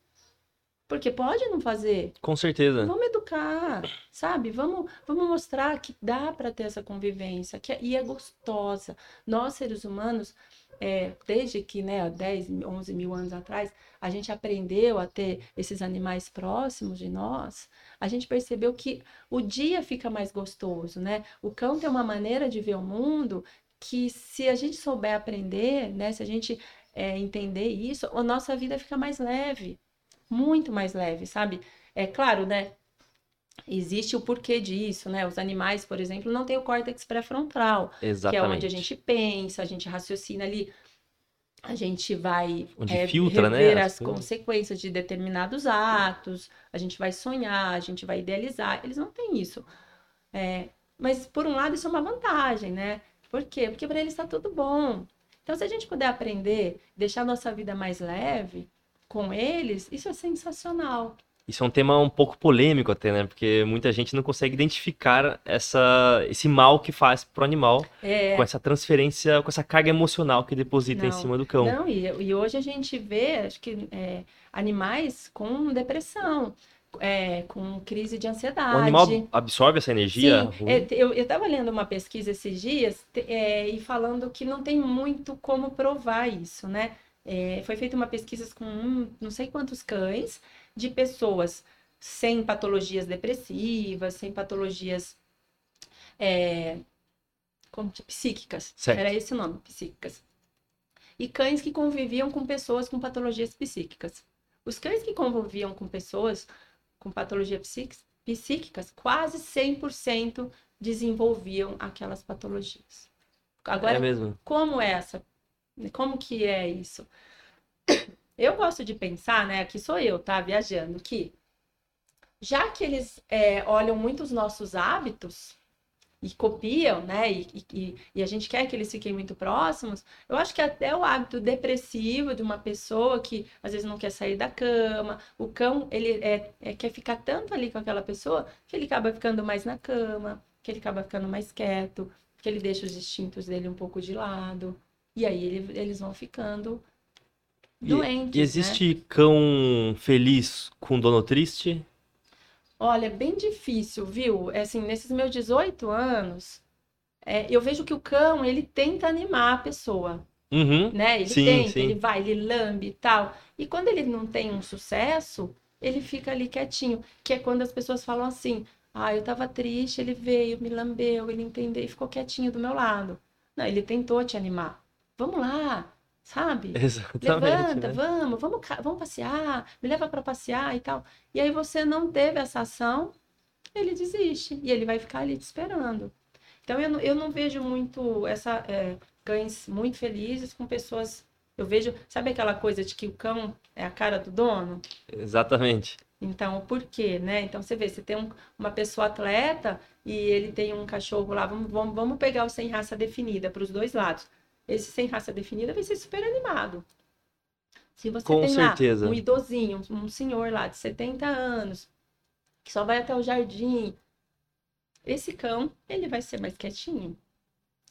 Porque pode não fazer. Com certeza. Vamos educar, sabe? Vamos, vamos mostrar que dá para ter essa convivência, que é, e é gostosa. Nós, seres humanos, é, desde que, né, há 10, 11 mil anos atrás, a gente aprendeu a ter esses animais próximos de nós, a gente percebeu que o dia fica mais gostoso, né? O cão tem uma maneira de ver o mundo que se a gente souber aprender, né, se a gente é, entender isso, a nossa vida fica mais leve, muito mais leve, sabe? É claro, né? Existe o porquê disso, né? Os animais, por exemplo, não têm o córtex pré-frontal, que é onde a gente pensa, a gente raciocina ali, a gente vai Onde é, filtra, né, rever as as coisas. consequências de determinados atos, a gente vai sonhar, a gente vai idealizar. Eles não têm isso. É, mas, por um lado, isso é uma vantagem, né? Por quê? Porque para eles está tudo bom. Então, se a gente puder aprender, deixar a nossa vida mais leve com eles, isso é sensacional. Isso é um tema um pouco polêmico até, né? Porque muita gente não consegue identificar essa, esse mal que faz pro animal É, com essa transferência, com essa carga emocional que deposita em Não, cima do cão. Não, e, e hoje a gente vê, acho que é, animais com depressão, é, com crise de ansiedade. O animal absorve essa energia Sim, é, eu estava lendo uma pesquisa esses dias é, e falando que não tem muito como provar isso, né? É, foi feita uma pesquisa com um- não sei quantos cães de pessoas sem patologias depressivas, sem patologias é, como psíquicas. Certo. Era esse o nome, psíquicas. E cães que conviviam com pessoas com patologias psíquicas. Os cães que conviviam com pessoas com patologias psíquicas, psíquicas quase 100% desenvolviam aquelas patologias. Agora, É mesmo. como é essa? Como que é isso? Eu gosto de pensar, né? Aqui sou eu, tá? Viajando, que já que eles é, olham muito os nossos hábitos e copiam, né? E, e- e- a gente quer que eles fiquem muito próximos, eu acho que até o hábito depressivo de uma pessoa que às vezes não quer sair da cama, o cão, ele é, é- quer ficar tanto ali com aquela pessoa que ele acaba ficando mais na cama, que ele acaba ficando mais quieto, que ele deixa os instintos dele um pouco de lado. E aí ele- eles vão ficando doentes, E né? existe cão feliz com dono triste? Olha, é bem difícil, viu? É assim, nesses meus 18 anos, é, eu vejo que o cão, ele tenta animar a pessoa, Uhum. né? Ele Sim, tenta, sim. ele vai, ele lambe e tal. E quando ele não tem um sucesso, ele fica ali quietinho, que é quando as pessoas falam assim: "Ah, eu tava triste, ele veio, me lambeu, ele entendeu e ficou quietinho do meu lado". Não, ele tentou te animar. Vamos lá, sabe? Exatamente. Levanta, né? vamos, vamos, vamos passear, me leva para passear e tal. E aí você não teve essa ação, ele desiste e ele vai ficar ali te esperando. Então eu não, eu não vejo muito essa é, cães muito felizes com pessoas. Eu vejo, sabe aquela coisa de que o cão é a cara do dono? Exatamente. Então, por quê, né? Então, você vê, você tem um- uma pessoa atleta e ele tem um cachorro lá, vamos, vamos, vamos pegar o sem raça definida para os dois lados. Esse sem raça definida vai ser super animado. Se você Com tem certeza. lá um idosinho, um senhor lá de 70 anos, que só vai até o jardim, esse cão, ele vai ser mais quietinho.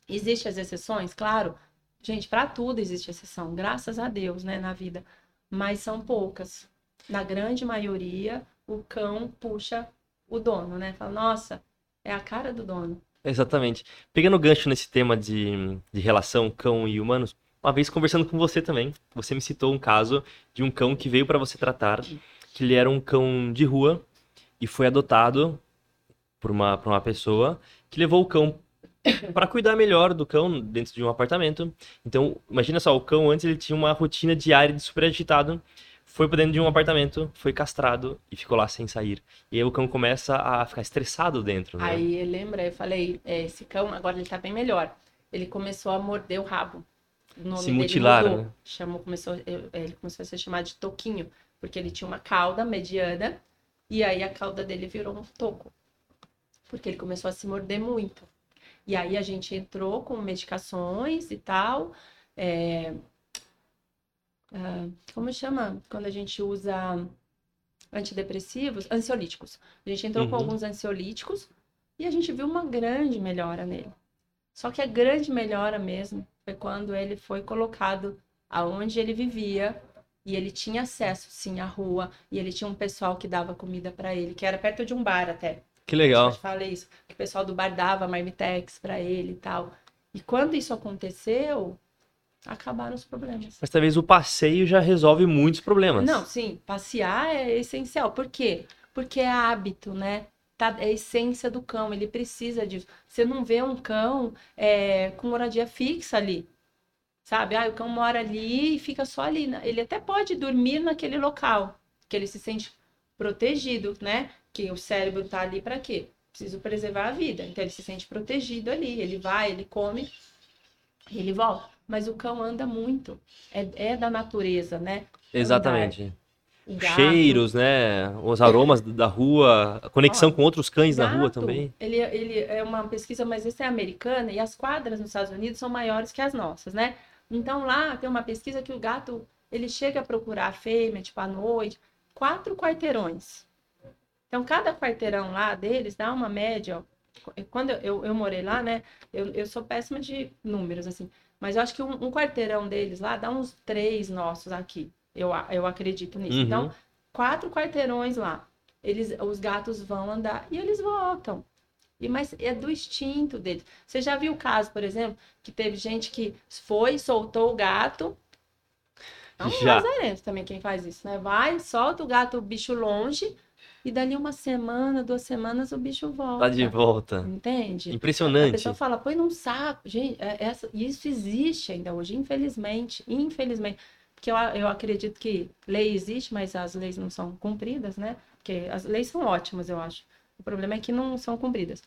Existem as exceções, claro. Gente, para tudo existe exceção, graças a Deus, né, na vida. Mas são poucas. Na grande maioria, o cão puxa o dono, né? Fala, nossa, é a cara do dono. Exatamente. Pegando gancho nesse tema de, de relação cão e humanos, uma vez conversando com você também, você me citou um caso de um cão que veio para você tratar, que ele era um cão de rua e foi adotado por uma, por uma pessoa que levou o cão para cuidar melhor do cão dentro de um apartamento. Então, imagina só, o cão antes ele tinha uma rotina diária de super agitado, foi para dentro de um apartamento, foi castrado e ficou lá sem sair. E aí o cão começa a ficar estressado dentro, né? Aí, lembra, eu falei, é, esse cão, agora ele tá bem melhor. Ele começou a morder o rabo. O Se mutilar, né? Chamou, começou, eu- ele começou a ser chamado de toquinho, porque ele tinha uma cauda mediana e aí a cauda dele virou um toco. Porque ele começou a se morder muito. E aí a gente entrou com medicações e tal. é, ah, como chama? Quando a gente usa antidepressivos, ansiolíticos. A gente entrou com Uhum. alguns ansiolíticos e a gente viu uma grande melhora nele. Só que a grande melhora mesmo foi quando ele foi colocado aonde ele vivia E ele tinha acesso, sim, à rua. E ele tinha um pessoal que dava comida para ele, que era perto de um bar até. Que legal. Eu falei isso. Que o pessoal do bar dava marmitex para ele e tal. E quando isso aconteceu, acabaram os problemas. Mas talvez o passeio já resolve muitos problemas. Não, sim, passear é essencial. Por quê? Porque é hábito, né? Tá, é a essência do cão, ele precisa disso. Você não vê um cão é, com moradia fixa ali, sabe? Ah, o cão mora ali e fica só ali. né? Ele até pode dormir naquele local, que ele se sente protegido, né? Que o cérebro tá ali para quê? Preciso preservar a vida. Então ele se sente protegido ali, ele vai, ele come, ele volta. Mas o cão anda muito. É, é da natureza, né? Exatamente. Gato, Cheiros, né? Os aromas da rua, a conexão Ó, com outros cães na rua gato, também. Ele, ele é uma pesquisa, mas essa é americana, e as quadras nos Estados Unidos são maiores que as nossas, né? Então lá tem uma pesquisa que o gato ele chega a procurar a fêmea, tipo, à noite, quatro quarteirões. Então, cada quarteirão lá deles dá uma média. ó, Quando eu, eu, eu morei lá, né? Eu, eu sou péssima de números, assim. Mas eu acho que um, um quarteirão deles lá dá uns três nossos aqui. Eu, eu acredito nisso. Uhum. Então, quatro quarteirões lá. Eles, os gatos vão andar e eles voltam. E, mas é do instinto deles. Você já viu o caso, por exemplo, que teve gente que foi, soltou o gato. É um lazarento também quem faz isso, né? Vai, solta o gato, o bicho longe, e dali uma semana, duas semanas, o bicho volta. Tá de volta. Entende? A Impressionante. pessoa fala, põe num saco. Gente, é- essa, isso existe ainda hoje, infelizmente. Infelizmente. Porque eu, a- eu acredito que lei existe, mas as leis não são cumpridas, né? Porque as leis são ótimas, eu acho. O problema é que não são cumpridas.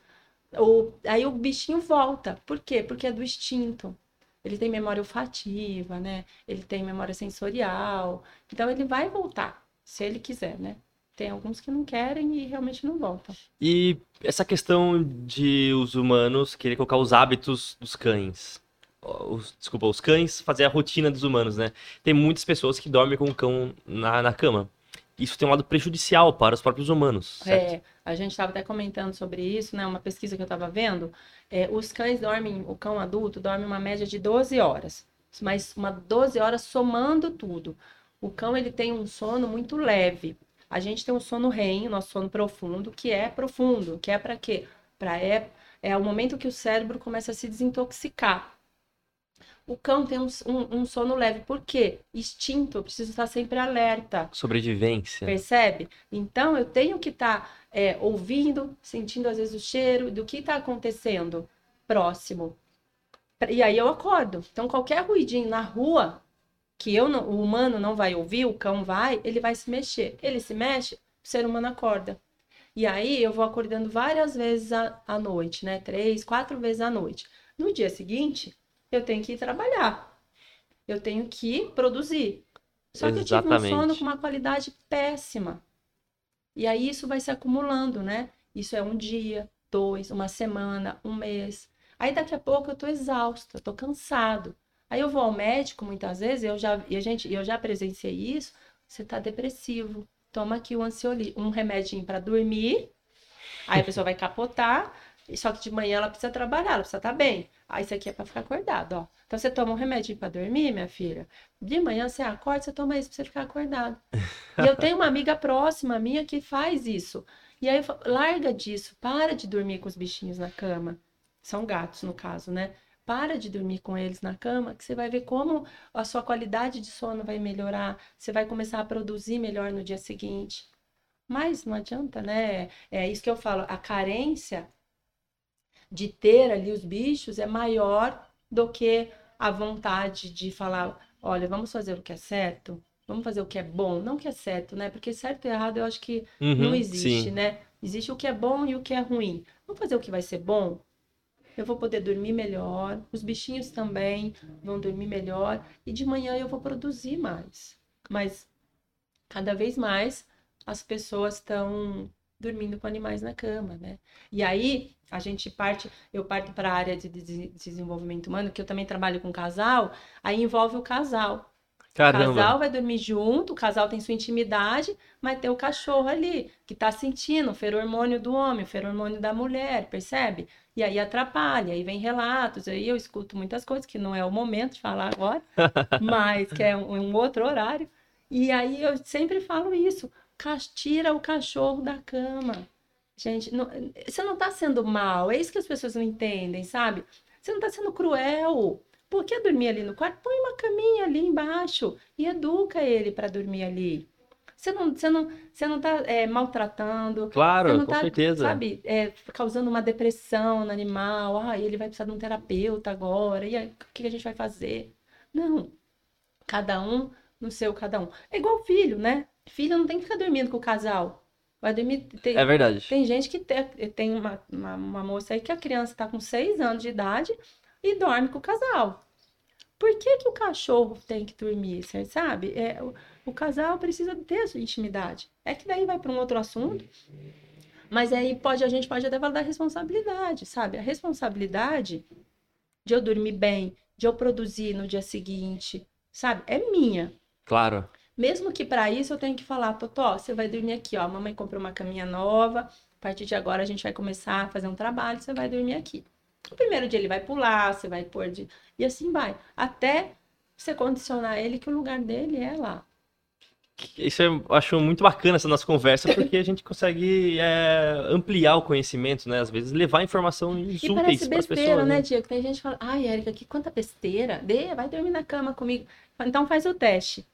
O, aí o bichinho volta. Por quê? Porque é do instinto. Ele tem memória olfativa, né? Ele tem memória sensorial. Então ele vai voltar, se ele quiser, né? Tem alguns que não querem e realmente não voltam. E essa questão de os humanos querer colocar os hábitos dos cães. Os- desculpa, os cães fazer a rotina dos humanos, né? Tem muitas pessoas que dormem com o cão na, na cama. Isso tem um lado prejudicial para os próprios humanos, certo? É, a gente estava até comentando sobre isso, né? Uma pesquisa que eu estava vendo. É, os cães dormem, o cão adulto dorme uma média de 12 horas, mas uma 12 horas somando tudo. O cão ele tem um sono muito leve. A gente tem um sono REM, nosso sono profundo, que é profundo, que é para quê? Para é, é o momento que o cérebro começa a se desintoxicar. O cão tem um, um, um sono leve, por quê? Instinto, eu preciso estar sempre alerta. Sobrevivência. Percebe? Então eu tenho que estar ouvindo, sentindo às vezes o cheiro do que está acontecendo próximo. E aí eu acordo. Então qualquer ruidinho na rua que eu não- o humano não vai ouvir, o cão vai, ele vai se mexer. Ele se mexe, o ser humano acorda. E aí eu vou acordando várias vezes à, noite, né? Três, quatro vezes à noite. No dia seguinte, eu tenho que ir trabalhar. Eu tenho que produzir. Só que eu tive um Exatamente. sono com uma qualidade péssima. E aí isso vai se acumulando, né? Isso é um dia, dois, uma semana, um mês. Aí daqui a pouco eu tô exausta, eu tô cansado. Aí eu vou ao médico muitas vezes, eu já, e a gente, eu já presenciei isso. Você tá depressivo. Toma aqui um ansiolítico, um remedinho para dormir. Aí a pessoa vai capotar, só que de manhã ela precisa trabalhar, ela precisa estar bem. Aí isso aqui é para ficar acordado, ó. Então você toma um remedinho para dormir, minha filha. De manhã você acorda, você toma isso para você ficar acordado. E eu tenho uma amiga próxima minha que faz isso. E aí eu falo, larga disso, para de dormir com os bichinhos na cama. São gatos, no caso, né? Para de dormir com eles na cama, que você vai ver como a sua qualidade de sono vai melhorar. Você vai começar a produzir melhor no dia seguinte. Mas não adianta, né? É isso que eu falo. A carência de ter ali os bichos é maior do que a vontade de falar: olha, vamos fazer o que é certo, vamos fazer o que é bom, não o que é certo, né? Porque certo e errado eu acho que Uhum, não existe, sim. né? Existe o que é bom e o que é ruim. Vamos fazer o que vai ser bom? Eu vou poder dormir melhor, os bichinhos também vão dormir melhor e de manhã eu vou produzir mais. Mas cada vez mais as pessoas estão dormindo com animais na cama, né? E aí a gente parte, eu parto para a área de de- desenvolvimento humano, que eu também trabalho com casal, aí envolve o casal. O Caramba. casal vai dormir junto, o casal tem sua intimidade, mas tem o cachorro ali, que tá sentindo o feromônio do homem, o feromônio da mulher, percebe? E aí atrapalha, aí vem relatos, aí eu escuto muitas coisas, que não é o momento de falar agora, [LAUGHS] mas que é um, um outro horário. E aí eu sempre falo isso: tira o cachorro da cama. Gente, não, você não está sendo mal, é isso que as pessoas não entendem, sabe? Você não está sendo cruel. Por que dormir ali no quarto? Põe uma caminha ali embaixo e educa ele para dormir ali. Você não, você não, você não tá é, maltratando. Claro, com tá, certeza. Sabe, é, causando uma depressão no animal. Ah, ele vai precisar de um terapeuta agora. E aí, o que a gente vai fazer? Não. Cada um no seu, cada um. É igual filho, né? Filho não tem que ficar dormindo com o casal. Vai dormir. Tem, é verdade. Tem gente que tem, tem uma, uma, uma moça aí que a criança está com seis anos de idade e dorme com o casal. Por que, que o cachorro tem que dormir? Você sabe? É, o, o casal precisa ter sua intimidade. É que daí vai para um outro assunto. Mas aí pode, a gente pode até falar da responsabilidade, sabe? A responsabilidade de eu dormir bem, de eu produzir no dia seguinte, sabe? É minha. Claro. Mesmo que para isso eu tenho que falar, Totó, você vai dormir aqui, ó. A mamãe comprou uma caminha nova. A partir de agora a gente vai começar a fazer um trabalho, você vai dormir aqui. O primeiro dia ele vai pular, você vai pôr de. E assim vai. Até você condicionar ele que o lugar dele é lá. Isso eu acho muito bacana essa nossa conversa, [LAUGHS] porque a gente consegue é, ampliar o conhecimento, né? Às vezes levar informações e úteis para as pessoas. né, Diego? Tem gente que fala, ai, Érica, que quanta besteira. Dê, vai dormir na cama comigo. Então faz o teste.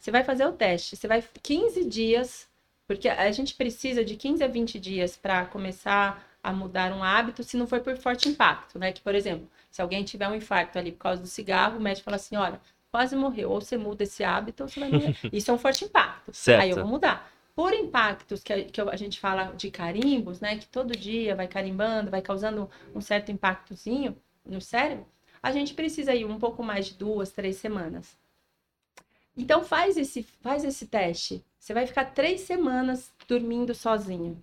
Você vai fazer o teste. Você vai 15 dias, porque a gente precisa de 15 a 20 dias para começar a mudar um hábito se não for por forte impacto, né? Que, por exemplo, se alguém tiver um infarto ali por causa do cigarro, o médico fala assim, olha, quase morreu, ou você muda esse hábito, ou você vai morrer. [LAUGHS] Isso é um forte impacto. Certo. Aí eu vou mudar. Por impactos que a, que a gente fala de carimbos, né? Que todo dia vai carimbando, vai causando um certo impactozinho no cérebro, a gente precisa ir um pouco mais de duas, três semanas. Então faz esse, faz esse teste. Você vai ficar três semanas dormindo sozinho.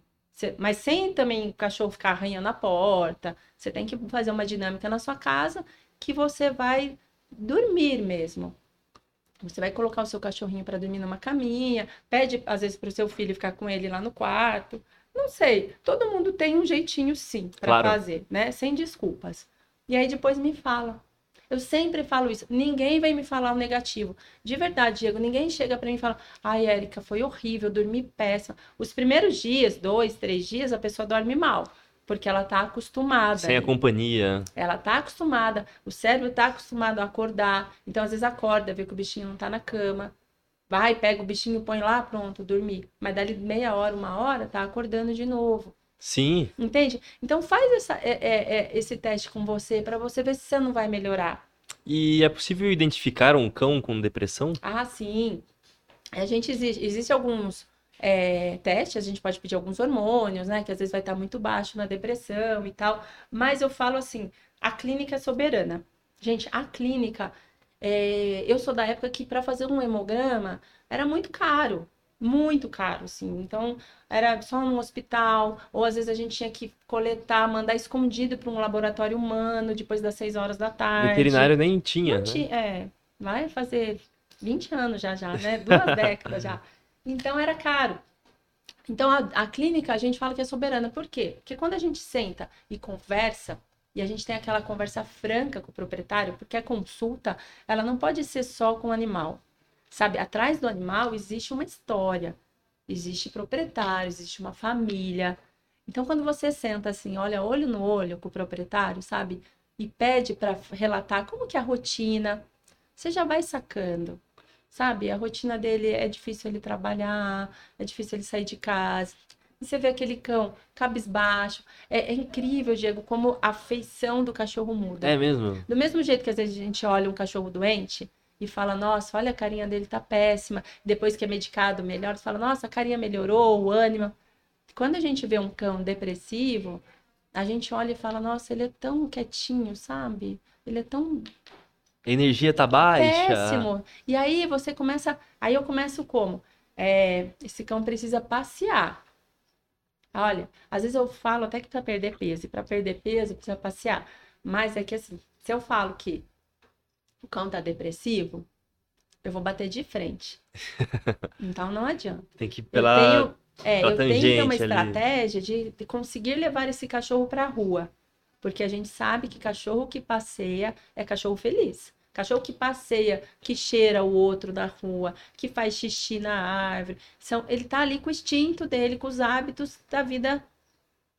Mas sem também o cachorro ficar arranhando a porta. Você tem que fazer uma dinâmica na sua casa que você vai dormir mesmo. Você vai colocar o seu cachorrinho para dormir numa caminha, pede às vezes para o seu filho ficar com ele lá no quarto. Não sei, todo mundo tem um jeitinho sim para claro. fazer, né? Sem desculpas. E aí depois me fala. Eu sempre falo isso. Ninguém vai me falar o negativo. De verdade, Diego, ninguém chega para mim e fala: ai, Érica, foi horrível, dormi péssima. Os primeiros dias, dois, três dias, a pessoa dorme mal. Porque ela tá acostumada. Sem a companhia. Ela tá acostumada. O cérebro tá acostumado a acordar. Então, às vezes, acorda, vê que o bichinho não tá na cama. Vai, pega o bichinho, põe lá, pronto, dormir. Mas dali meia hora, uma hora, tá acordando de novo. Sim. Entende? Então faz essa, é, é, é, esse teste com você para você ver se você não vai melhorar. E é possível identificar um cão com depressão? Ah, sim. A gente existe, existe alguns é, testes, a gente pode pedir alguns hormônios, né? Que às vezes vai estar muito baixo na depressão e tal. Mas eu falo assim, a clínica é soberana. Gente, a clínica, é, eu sou da época que para fazer um hemograma era muito caro muito caro, assim. Então, era só no hospital, ou às vezes a gente tinha que coletar, mandar escondido para um laboratório humano depois das 6 horas da tarde. Veterinário nem tinha, né? Tinha, é, vai fazer 20 anos já, já, né? Duas [LAUGHS] décadas já. Então, era caro. Então, a, a clínica, a gente fala que é soberana. Por quê? Porque quando a gente senta e conversa, e a gente tem aquela conversa franca com o proprietário, porque a consulta, ela não pode ser só com o animal. Sabe, atrás do animal existe uma história, existe proprietário, existe uma família. Então, quando você senta assim, olha olho no olho com o proprietário, sabe, e pede para relatar como que é a rotina, você já vai sacando, sabe? A rotina dele é difícil ele trabalhar, é difícil ele sair de casa. E você vê aquele cão cabisbaixo. É, é, incrível, Diego, como a feição do cachorro muda. É mesmo? Do mesmo jeito que às vezes a gente olha um cachorro doente, e fala, nossa, olha a carinha dele tá péssima. Depois que é medicado, melhor, você fala, nossa, a carinha melhorou, o ânimo. Quando a gente vê um cão depressivo, a gente olha e fala, nossa, ele é tão quietinho, sabe? Ele é tão. A energia tá baixa. Péssimo. E aí você começa. Aí eu começo como? É, esse cão precisa passear. Olha, às vezes eu falo até que para perder peso, e para perder peso precisa passear. Mas é que assim, se eu falo que o cão tá depressivo, eu vou bater de frente. [LAUGHS] Então não adianta. Tem que ir pela. Eu tenho, é, eu tenho uma estratégia de, de conseguir levar esse cachorro para a rua. Porque a gente sabe que cachorro que passeia é cachorro feliz. Cachorro que passeia, que cheira o outro na rua, que faz xixi na árvore. São, ele tá ali com o instinto dele, com os hábitos da vida,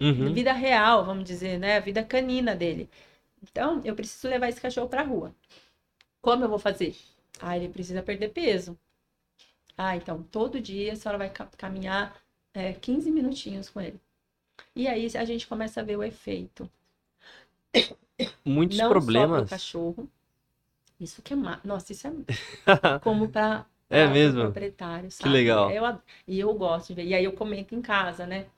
Uhum. vida real, vamos dizer, né? A vida canina dele. Então, eu preciso levar esse cachorro pra rua. Como eu vou fazer? Ah, ele precisa perder peso. Ah, então, todo dia a senhora vai ca- caminhar é, 15 minutinhos com ele. E aí a gente começa a ver o efeito. Muitos Não só problemas. pro cachorro. Isso que é ma... Nossa, isso é [LAUGHS] como para É mesmo? proprietário, sabe? legal. Eu, e eu gosto de ver. E aí eu comento em casa, né?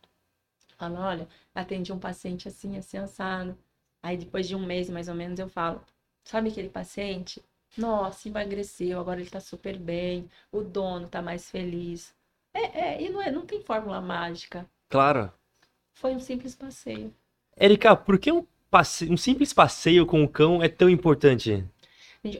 Falo, olha, atendi um paciente assim, assim, assado. Aí depois de um mês, mais ou menos, eu falo, sabe aquele paciente? Nossa, emagreceu, agora ele tá super bem, o dono tá mais feliz. É, é, e não, é, não tem fórmula mágica. Claro. Foi um simples passeio. Erika, por que um, passe... um simples passeio com o cão é tão importante?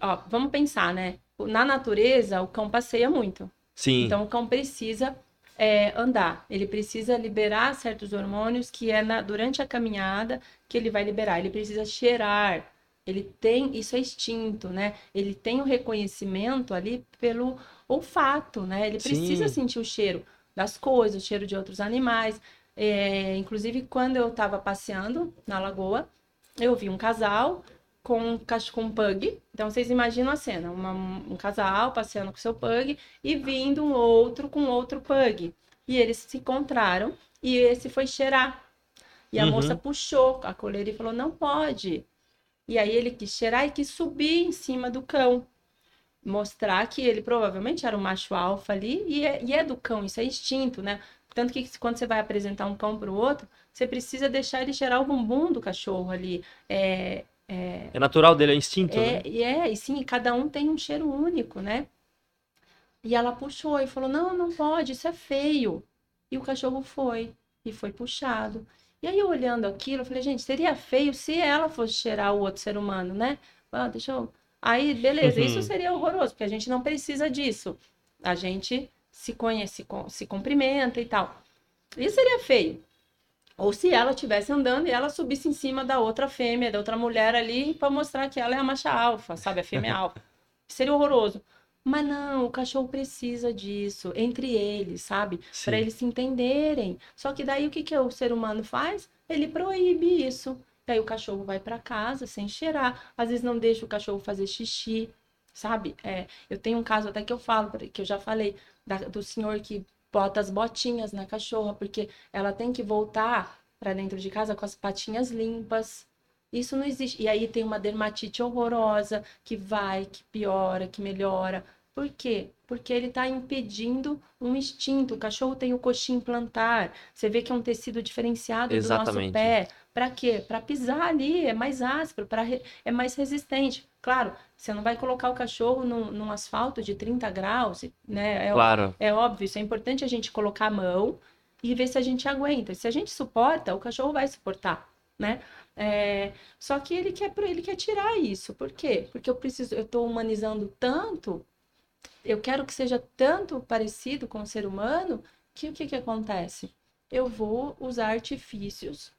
Ó, vamos pensar, né? Na natureza, o cão passeia muito. Sim. Então, o cão precisa é, andar, ele precisa liberar certos hormônios que é na- durante a caminhada que ele vai liberar. Ele precisa cheirar, ele tem, isso é instinto, né? Ele tem o reconhecimento ali pelo olfato, né? Ele precisa Sim. sentir o cheiro das coisas, o cheiro de outros animais. É, inclusive, quando eu estava passeando na lagoa, eu vi um casal com um cach- com um pug. Então, vocês imaginam a cena: uma- um casal passeando com seu pug e vindo um outro com outro pug. E eles se encontraram e esse foi cheirar. E a Uhum. moça puxou a coleira e falou: não pode. E aí ele quis cheirar e quis subir em cima do cão. Mostrar que ele provavelmente era um macho alfa ali e é, e é do cão, isso é instinto, né? Tanto que quando você vai apresentar um cão para o outro, você precisa deixar ele cheirar o bumbum do cachorro ali. É, é, É natural dele, é instinto, né? é, e é, e sim, cada um tem um cheiro único, né? E ela puxou e falou: Não, não pode, isso é feio. E o cachorro foi, e foi puxado. E aí, eu olhando aquilo, eu falei: Gente, seria feio se ela fosse cheirar o outro ser humano, né? Ah, deixa eu. Aí, beleza, isso Uhum. seria horroroso, porque a gente não precisa disso. A gente se conhece, com- se cumprimenta e tal. Isso seria feio. Ou se ela estivesse andando e ela subisse em cima da outra fêmea, da outra mulher ali, para mostrar que ela é a macha alfa, sabe? A fêmea [LAUGHS] alfa. Seria horroroso. Mas não, o cachorro precisa disso, entre eles, sabe? Para eles se entenderem. Só que daí o que, que o ser humano faz? Ele proíbe isso. E aí o cachorro vai para casa sem cheirar. Às vezes não deixa o cachorro fazer xixi, sabe? É, eu tenho um caso até que eu falo, que eu já falei, da- do senhor que bota as botinhas na cachorra, porque ela tem que voltar para dentro de casa com as patinhas limpas. Isso não existe. E aí tem uma dermatite horrorosa que vai, que piora, que melhora. Por quê? Porque ele está impedindo um instinto. O cachorro tem o coxim plantar. Você vê que é um tecido diferenciado do nosso Exatamente. pé. Para quê? Para pisar ali, é mais áspero, pra re- é mais resistente. Claro, você não vai colocar o cachorro num, num asfalto de 30 graus, né? É, Claro. é óbvio, isso é importante a gente colocar a mão e ver se a gente aguenta. Se a gente suporta, o cachorro vai suportar, né? É, só que ele quer, ele quer tirar isso. Por quê? Porque eu preciso, eu estou humanizando tanto, eu quero que seja tanto parecido com o ser humano, que o que que acontece? Eu vou usar artifícios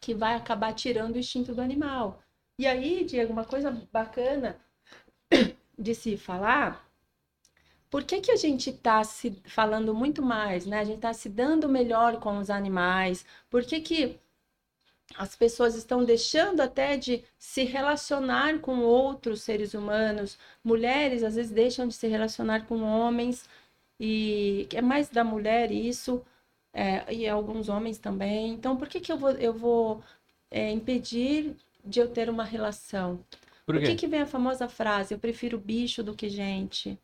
que vai acabar tirando o instinto do animal. E aí, Diego, uma coisa bacana [COUGHS] de se falar por que, que a gente está se falando muito mais, né? A gente está se dando melhor com os animais. Por que, que as pessoas estão deixando até de se relacionar com outros seres humanos? Mulheres às vezes deixam de se relacionar com homens e é mais da mulher isso é, e alguns homens também. Então, por que, que eu vou, eu vou é, impedir de eu ter uma relação? Por Por que que vem a famosa frase, eu prefiro bicho do que gente?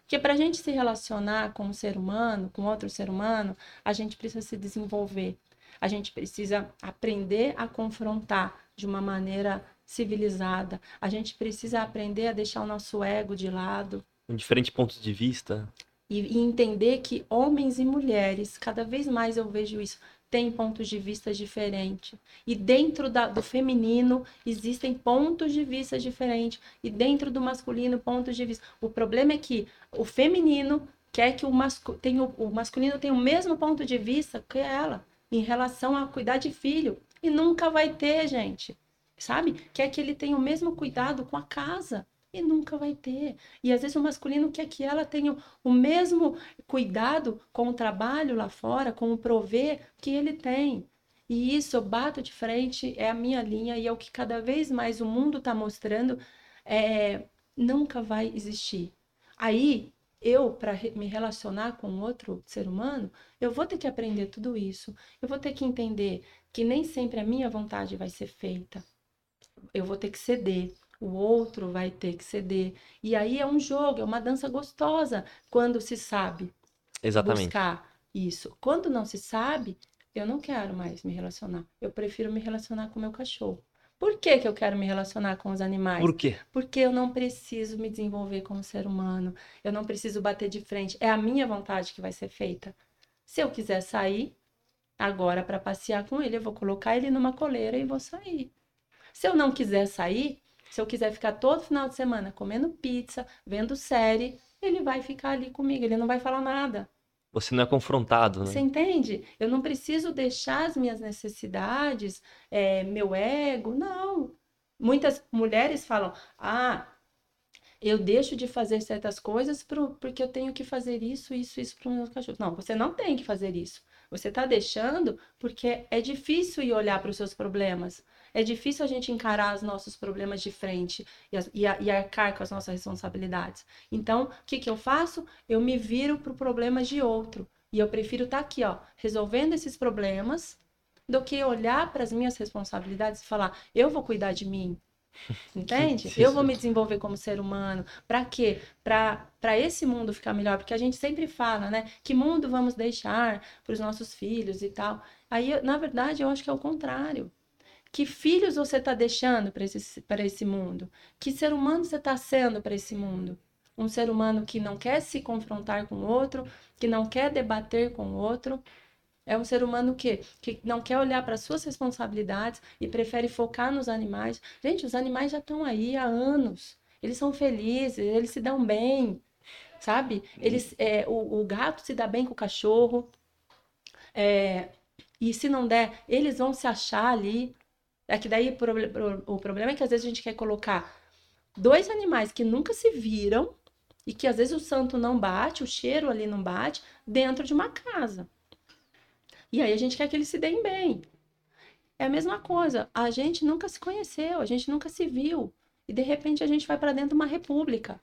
Porque para a gente se relacionar com um ser humano, com outro ser humano, a gente precisa se desenvolver. A gente precisa aprender a confrontar de uma maneira civilizada. A gente precisa aprender a deixar o nosso ego de lado Com diferentes pontos de vista. e, e entender que homens e mulheres, cada vez mais eu vejo isso, têm pontos de vista diferentes. E dentro da- do feminino existem pontos de vista diferentes. E dentro do masculino, pontos de vista. O problema é que o feminino quer que o, mascu tem o, o masculino tenha o mesmo ponto de vista que ela, em relação a cuidar de filho. E nunca vai ter, gente. Sabe? Quer que ele tenha o mesmo cuidado com a casa. E nunca vai ter. E às vezes o masculino quer que ela tenha o mesmo cuidado com o trabalho lá fora, com o prover que ele tem. E isso eu bato de frente, é a minha linha e é o que cada vez mais o mundo está mostrando. É, nunca vai existir. Aí, eu, para me relacionar com outro ser humano, eu vou ter que aprender tudo isso. Eu vou ter que entender que nem sempre a minha vontade vai ser feita. Eu vou ter que ceder o outro vai ter que ceder. E aí é um jogo, é uma dança gostosa quando se sabe Exatamente. buscar isso. Quando não se sabe, eu não quero mais me relacionar. Eu prefiro me relacionar com meu cachorro. Por que, que eu quero me relacionar com os animais? Por quê? Porque eu não preciso me desenvolver como ser humano. Eu não preciso bater de frente. É a minha vontade que vai ser feita. Se eu quiser sair agora para passear com ele, eu vou colocar ele numa coleira e vou sair. Se eu não quiser sair, se eu quiser ficar todo final de semana comendo pizza, vendo série, ele vai ficar ali comigo, ele não vai falar nada. Você não é confrontado, né? Você entende? Eu não preciso deixar as minhas necessidades, é, meu ego, não. Muitas mulheres falam: ah, eu deixo de fazer certas coisas pro, porque eu tenho que fazer isso, isso, isso para os meus cachorros. Não, você não tem que fazer isso. Você está deixando porque é difícil ir olhar para os seus problemas é difícil a gente encarar os nossos problemas de frente e, e, e arcar com as nossas responsabilidades. Então, o que, que eu faço? Eu me viro para o problema de outro. E eu prefiro estar tá aqui, ó, resolvendo esses problemas, do que olhar para as minhas responsabilidades e falar, eu vou cuidar de mim. [LAUGHS] Entende? eu vou me desenvolver como ser humano. Para quê? Para esse mundo ficar melhor. Porque a gente sempre fala, né? Que mundo vamos deixar para os nossos filhos e tal. Aí, na verdade, eu acho que é o contrário. Que filhos você está deixando para esse, esse mundo? Que ser humano você está sendo para esse mundo? Um ser humano que não quer se confrontar com o outro, que não quer debater com o outro. É um ser humano que, que não quer olhar para suas responsabilidades e prefere focar nos animais. Gente, os animais já estão aí há anos. Eles são felizes, eles se dão bem, sabe? Eles, é, o, o gato se dá bem com o cachorro. É, e se não der, eles vão se achar ali. É que daí o problema é que às vezes a gente quer colocar dois animais que nunca se viram e que às vezes o santo não bate, o cheiro ali não bate, dentro de uma casa. E aí a gente quer que eles se deem bem. É a mesma coisa, a gente nunca se conheceu, a gente nunca se viu. E de repente a gente vai para dentro de uma república.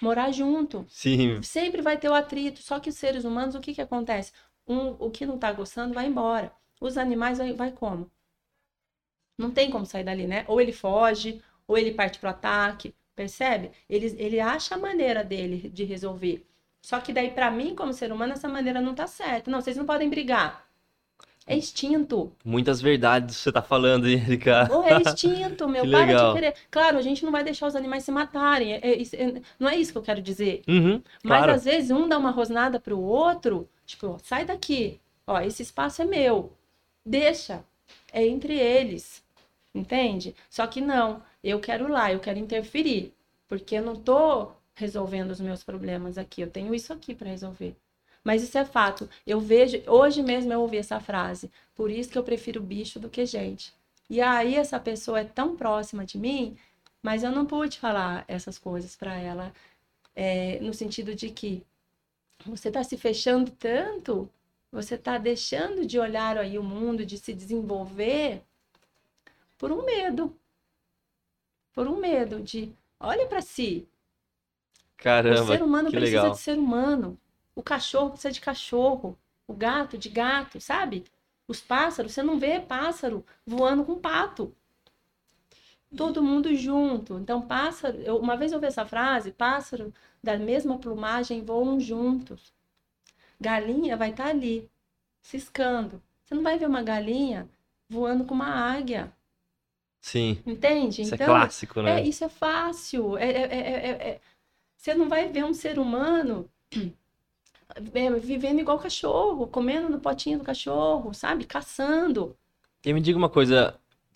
Morar junto. Sim. Sempre vai ter o atrito. Só que os seres humanos, o que, que acontece? Um, o que não tá gostando vai embora. Os animais vai, vai como? Não tem como sair dali, né? Ou ele foge, ou ele parte pro ataque, percebe? Ele, ele acha a maneira dele de resolver. Só que daí, para mim, como ser humano, essa maneira não tá certa. Não, vocês não podem brigar. É instinto. Muitas verdades você tá falando, [LAUGHS] Erika. Ou é instinto, meu. Que para legal. de querer. Claro, a gente não vai deixar os animais se matarem. É, é, é, não é isso que eu quero dizer. Uhum, Mas claro. às vezes um dá uma rosnada pro outro, tipo, ó, sai daqui. Ó, esse espaço é meu. Deixa. É entre eles. Entende? Só que não, eu quero lá, eu quero interferir, porque eu não tô resolvendo os meus problemas aqui, eu tenho isso aqui para resolver. Mas isso é fato. Eu vejo, hoje mesmo eu ouvi essa frase, por isso que eu prefiro bicho do que gente. E aí essa pessoa é tão próxima de mim, mas eu não pude falar essas coisas para ela, é, no sentido de que você está se fechando tanto, você está deixando de olhar aí o mundo, de se desenvolver por um medo. Por um medo de, olha para si. Caramba, o ser humano precisa legal. de ser humano. O cachorro precisa de cachorro. O gato de gato, sabe? Os pássaros, você não vê pássaro voando com pato. Todo mundo junto. Então, pássaro. Eu, uma vez eu ouvi essa frase: pássaro da mesma plumagem voam juntos. Galinha vai estar ali, ciscando. Você não vai ver uma galinha voando com uma águia. Sim. Entende? Isso então, é clássico, né? é, isso é fácil. É, é, é, é, é- Você não vai ver um ser humano [CLEARS THROAT] é, vivendo igual cachorro, comendo no potinho do cachorro, sabe? Caçando. E me diga uma coisa,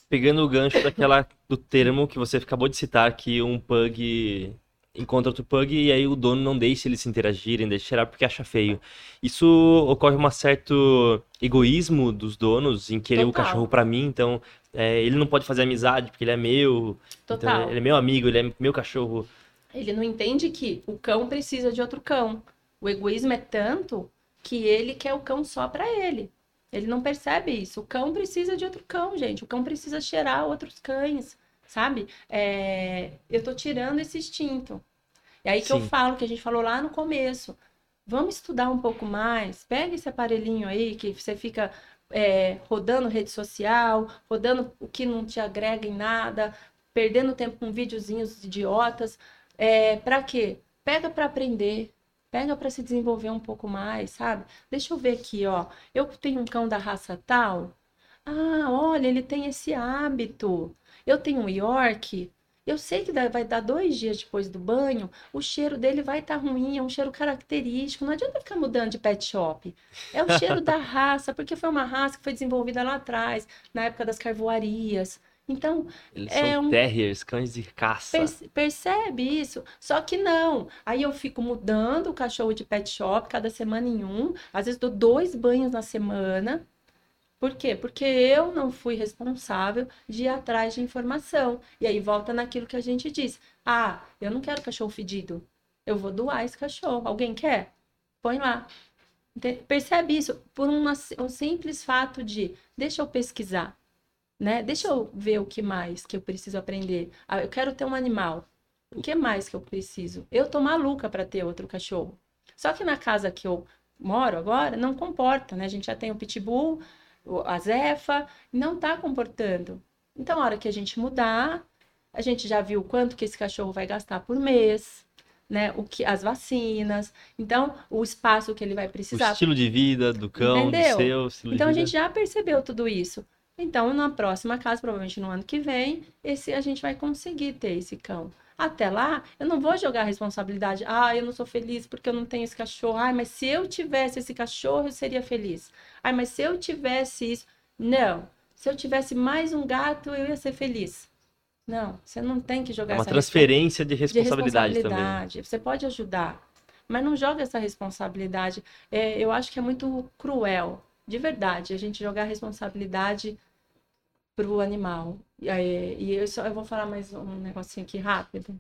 pegando o gancho daquela do termo que você acabou de citar, que um pug encontra outro pug e aí o dono não deixa eles se interagirem, deixa cheirar porque acha feio. Isso ocorre um certo egoísmo dos donos em querer o Total. cachorro pra mim, então é, ele não pode fazer amizade porque ele é meu, Total. então ele é meu amigo, ele é meu cachorro. Ele não entende que o cão precisa de outro cão. O egoísmo é tanto que ele quer o cão só para ele. Ele não percebe isso. O cão precisa de outro cão, gente. O cão precisa cheirar outros cães, sabe? É... Eu tô tirando esse instinto. É aí que Sim. eu falo, que a gente falou lá no começo. Vamos estudar um pouco mais. Pega esse aparelhinho aí que você fica é, rodando rede social, rodando o que não te agrega em nada, perdendo tempo com videozinhos idiotas. É, para quê? Pega para aprender, pega para se desenvolver um pouco mais, sabe? Deixa eu ver aqui, ó. Eu tenho um cão da raça tal. Ah, olha, ele tem esse hábito. Eu tenho um York. Eu sei que vai dar dois dias depois do banho, o cheiro dele vai estar tá ruim, é um cheiro característico. Não adianta ficar mudando de pet shop. É o cheiro da [LAUGHS] raça, porque foi uma raça que foi desenvolvida lá atrás, na época das carvoarias. Então, Eles é são um... terriers, cães de caça. percebe isso? Só que não. Aí eu fico mudando o cachorro de pet shop cada semana em um. Às vezes dou dois banhos na semana. Por quê? Porque eu não fui responsável de ir atrás de informação. E aí volta naquilo que a gente diz. Ah, eu não quero cachorro fedido. Eu vou doar esse cachorro. Alguém quer? Põe lá. Percebe isso? Por uma, um simples fato de deixa eu pesquisar né? Deixa eu ver o que mais que eu preciso aprender. Ah, eu quero ter um animal. O que mais que eu preciso? Eu tô maluca para ter outro cachorro. Só que na casa que eu moro agora não comporta, né? A gente já tem o pitbull, a Zefa, não tá comportando. Então, a hora que a gente mudar, a gente já viu quanto que esse cachorro vai gastar por mês, né? O que as vacinas, então o espaço que ele vai precisar. O estilo de vida do cão, Entendeu? do seu, Então a gente já percebeu tudo isso. Então, na próxima casa, provavelmente no ano que vem, esse a gente vai conseguir ter esse cão. Até lá, eu não vou jogar a responsabilidade. Ah, eu não sou feliz porque eu não tenho esse cachorro. Ah, mas se eu tivesse esse cachorro, eu seria feliz. Ah, mas se eu tivesse isso. Não. Se eu tivesse mais um gato, eu ia ser feliz. Não, você não tem que jogar é uma essa transferência de responsabilidade, de responsabilidade também. Você pode ajudar, mas não joga essa responsabilidade. É, eu acho que é muito cruel, de verdade, a gente jogar a responsabilidade para o animal. E, eu, só, eu vou falar mais um negocinho aqui rápido.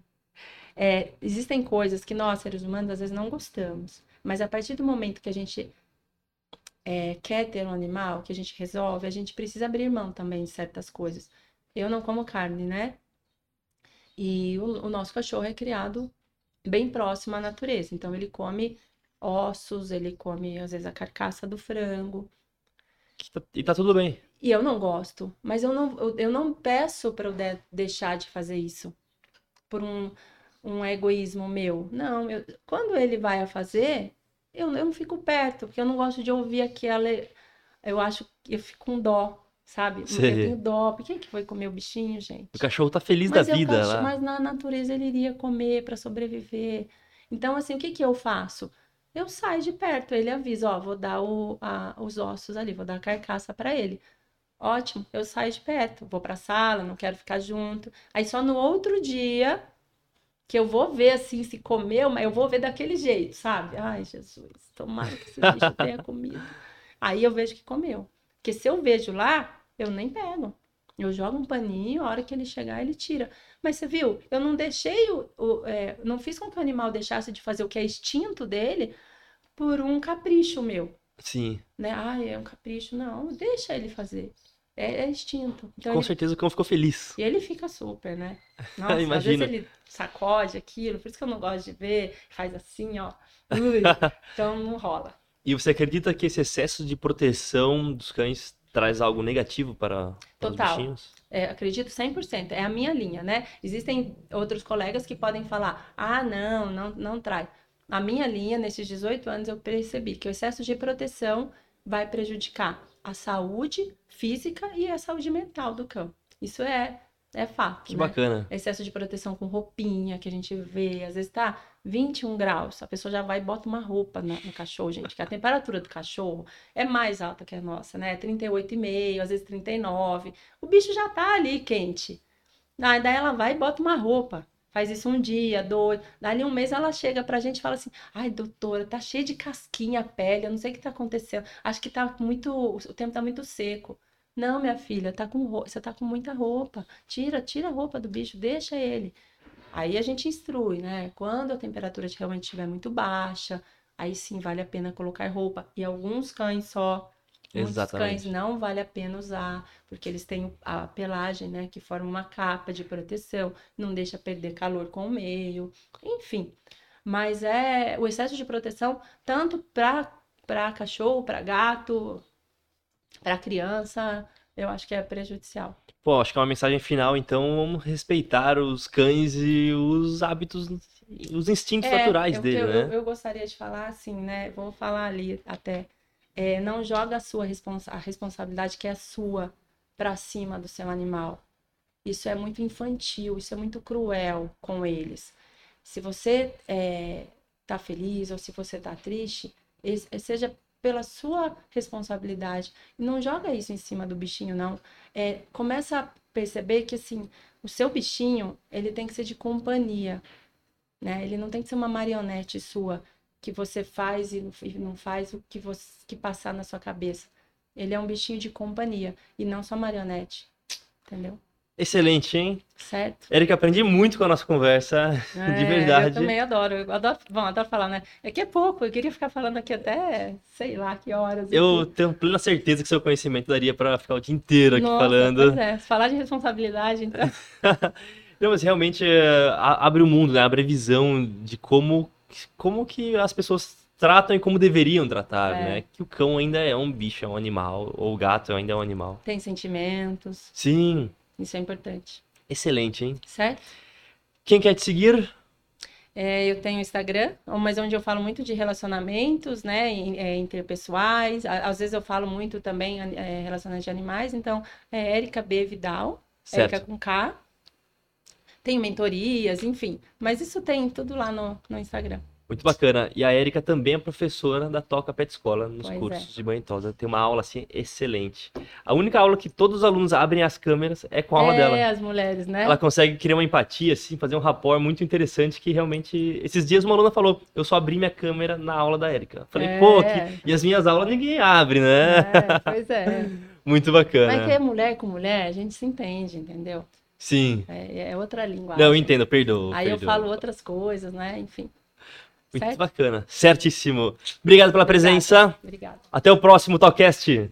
É, existem coisas que nós, seres humanos, às vezes não gostamos. Mas a partir do momento que a gente é, quer ter um animal, que a gente resolve, a gente precisa abrir mão também de certas coisas. Eu não como carne, né? E o, o nosso cachorro é criado bem próximo à natureza. Então, ele come ossos, ele come, às vezes, a carcaça do frango. E tá tudo bem. E eu não gosto, mas eu não, eu, eu não peço para eu de, deixar de fazer isso por um, um egoísmo meu. Não, eu, quando ele vai a fazer, eu, eu não fico perto, porque eu não gosto de ouvir aquela. Eu acho que eu fico com dó, sabe? Sei. Eu tenho dó. Por que, que foi comer o bichinho, gente? O cachorro tá feliz mas da vida lá. Mas na natureza ele iria comer para sobreviver. Então, assim, o que, que eu faço? Eu saio de perto, ele avisa, ó, vou dar o, a, os ossos ali, vou dar a carcaça para ele. Ótimo, eu saio de perto, vou para a sala, não quero ficar junto. Aí só no outro dia que eu vou ver assim se comeu, mas eu vou ver daquele jeito, sabe? Ai, Jesus, tomara que esse bicho tenha [LAUGHS] comido. Aí eu vejo que comeu. Porque se eu vejo lá, eu nem pego. Eu jogo um paninho, a hora que ele chegar, ele tira. Mas você viu, eu não deixei o. o é, não fiz com que o animal deixasse de fazer o que é instinto dele por um capricho meu. Sim. Né? Ah, é um capricho. Não, deixa ele fazer. É, é instinto. Então, Com ele... certeza o cão ficou feliz. E ele fica super, né? [LAUGHS] Nossa, Imagina. às vezes ele sacode aquilo, por isso que eu não gosto de ver, faz assim, ó. Ui, [LAUGHS] então não rola. E você acredita que esse excesso de proteção dos cães traz algo negativo para, para Total. os bichinhos? É, acredito 100%. É a minha linha, né? Existem outros colegas que podem falar, ah, não, não, não traz. A minha linha, nesses 18 anos, eu percebi que o excesso de proteção vai prejudicar a saúde física e a saúde mental do cão. Isso é é fato. Que né? bacana. Excesso de proteção com roupinha que a gente vê. Às vezes tá 21 graus, a pessoa já vai e bota uma roupa no, no cachorro, gente. Que a temperatura do cachorro é mais alta que a nossa, né? 38,5, às vezes 39. O bicho já tá ali quente. Aí daí ela vai e bota uma roupa. Faz isso um dia, dois. Dali um mês ela chega pra gente e fala assim: ai, doutora, tá cheia de casquinha a pele, eu não sei o que tá acontecendo. Acho que tá muito. O tempo tá muito seco. Não, minha filha, tá com você tá com muita roupa. Tira, tira a roupa do bicho, deixa ele. Aí a gente instrui, né? Quando a temperatura realmente estiver muito baixa, aí sim vale a pena colocar roupa. E alguns cães só. Muitos Exatamente. cães não vale a pena usar, porque eles têm a pelagem, né, que forma uma capa de proteção, não deixa perder calor com o meio, enfim. Mas é o excesso de proteção tanto para para cachorro, para gato, para criança, eu acho que é prejudicial. Pô, acho que é uma mensagem final, então vamos respeitar os cães e os hábitos, os instintos naturais eu, dele, eu, né? eu, eu gostaria de falar assim, né? Vou falar ali até. É, não joga a sua responsa a responsabilidade que é sua para cima do seu animal. Isso é muito infantil, isso é muito cruel com eles. Se você é, tá feliz ou se você tá triste, seja pela sua responsabilidade. Não joga isso em cima do bichinho, não. É, começa a perceber que assim, o seu bichinho, ele tem que ser de companhia né? Ele não tem que ser uma marionete sua que você faz e não- faz o que você que passar na sua cabeça. Ele é um bichinho de companhia e não só marionete. Entendeu? Excelente, hein? Certo? Eric, aprendi muito com a nossa conversa, [LAUGHS] de É, verdade. Eu também adoro. Eu adoro, bom, adoro falar, né? É que é pouco, eu queria ficar falando aqui até sei lá que horas. Eu aqui. tenho plena certeza que seu conhecimento daria pra ficar o dia inteiro aqui Nossa, falando. Pois é, falar de responsabilidade, então. [LAUGHS] Não, mas realmente é, abre o mundo, né? Abre a visão de como, como que as pessoas tratam e como deveriam tratar, É. né? Que o cão ainda é um bicho, é um animal, ou o gato ainda é um animal. Tem sentimentos, Sim, isso é importante. excelente, hein? Certo? Quem quer te seguir? É, eu tenho Instagram, mas onde eu falo muito de relacionamentos, né, é, interpessoais. Às vezes eu falo muito também é, relacionamento de animais. Então, é Érica B. Vidal, Certo. Érica com K. Tenho mentorias, enfim. Mas isso tem tudo lá no, no Instagram. Muito bacana. E a Érica também é professora da Toca Pet Escola nos Pois cursos é. de banho tosa. Tem uma aula assim excelente. A única aula que todos os alunos abrem as câmeras é com a aula é, dela. as mulheres, né? Ela consegue criar uma empatia, assim, fazer um rapport muito interessante que realmente. Esses dias uma aluna falou: Eu só abri minha câmera na aula da Érica. Falei, É. pô, que... e as minhas aulas ninguém abre, né? É, pois é. [LAUGHS] Muito Mas bacana. que é mulher com mulher, a gente se entende, entendeu? Sim. É, é outra linguagem. Não, entendo, perdoa. Aí eu falo outras coisas, né? Enfim. Muito certo? bacana. Certíssimo. Obrigado pela presença. Obrigada. Até o próximo Talkcast.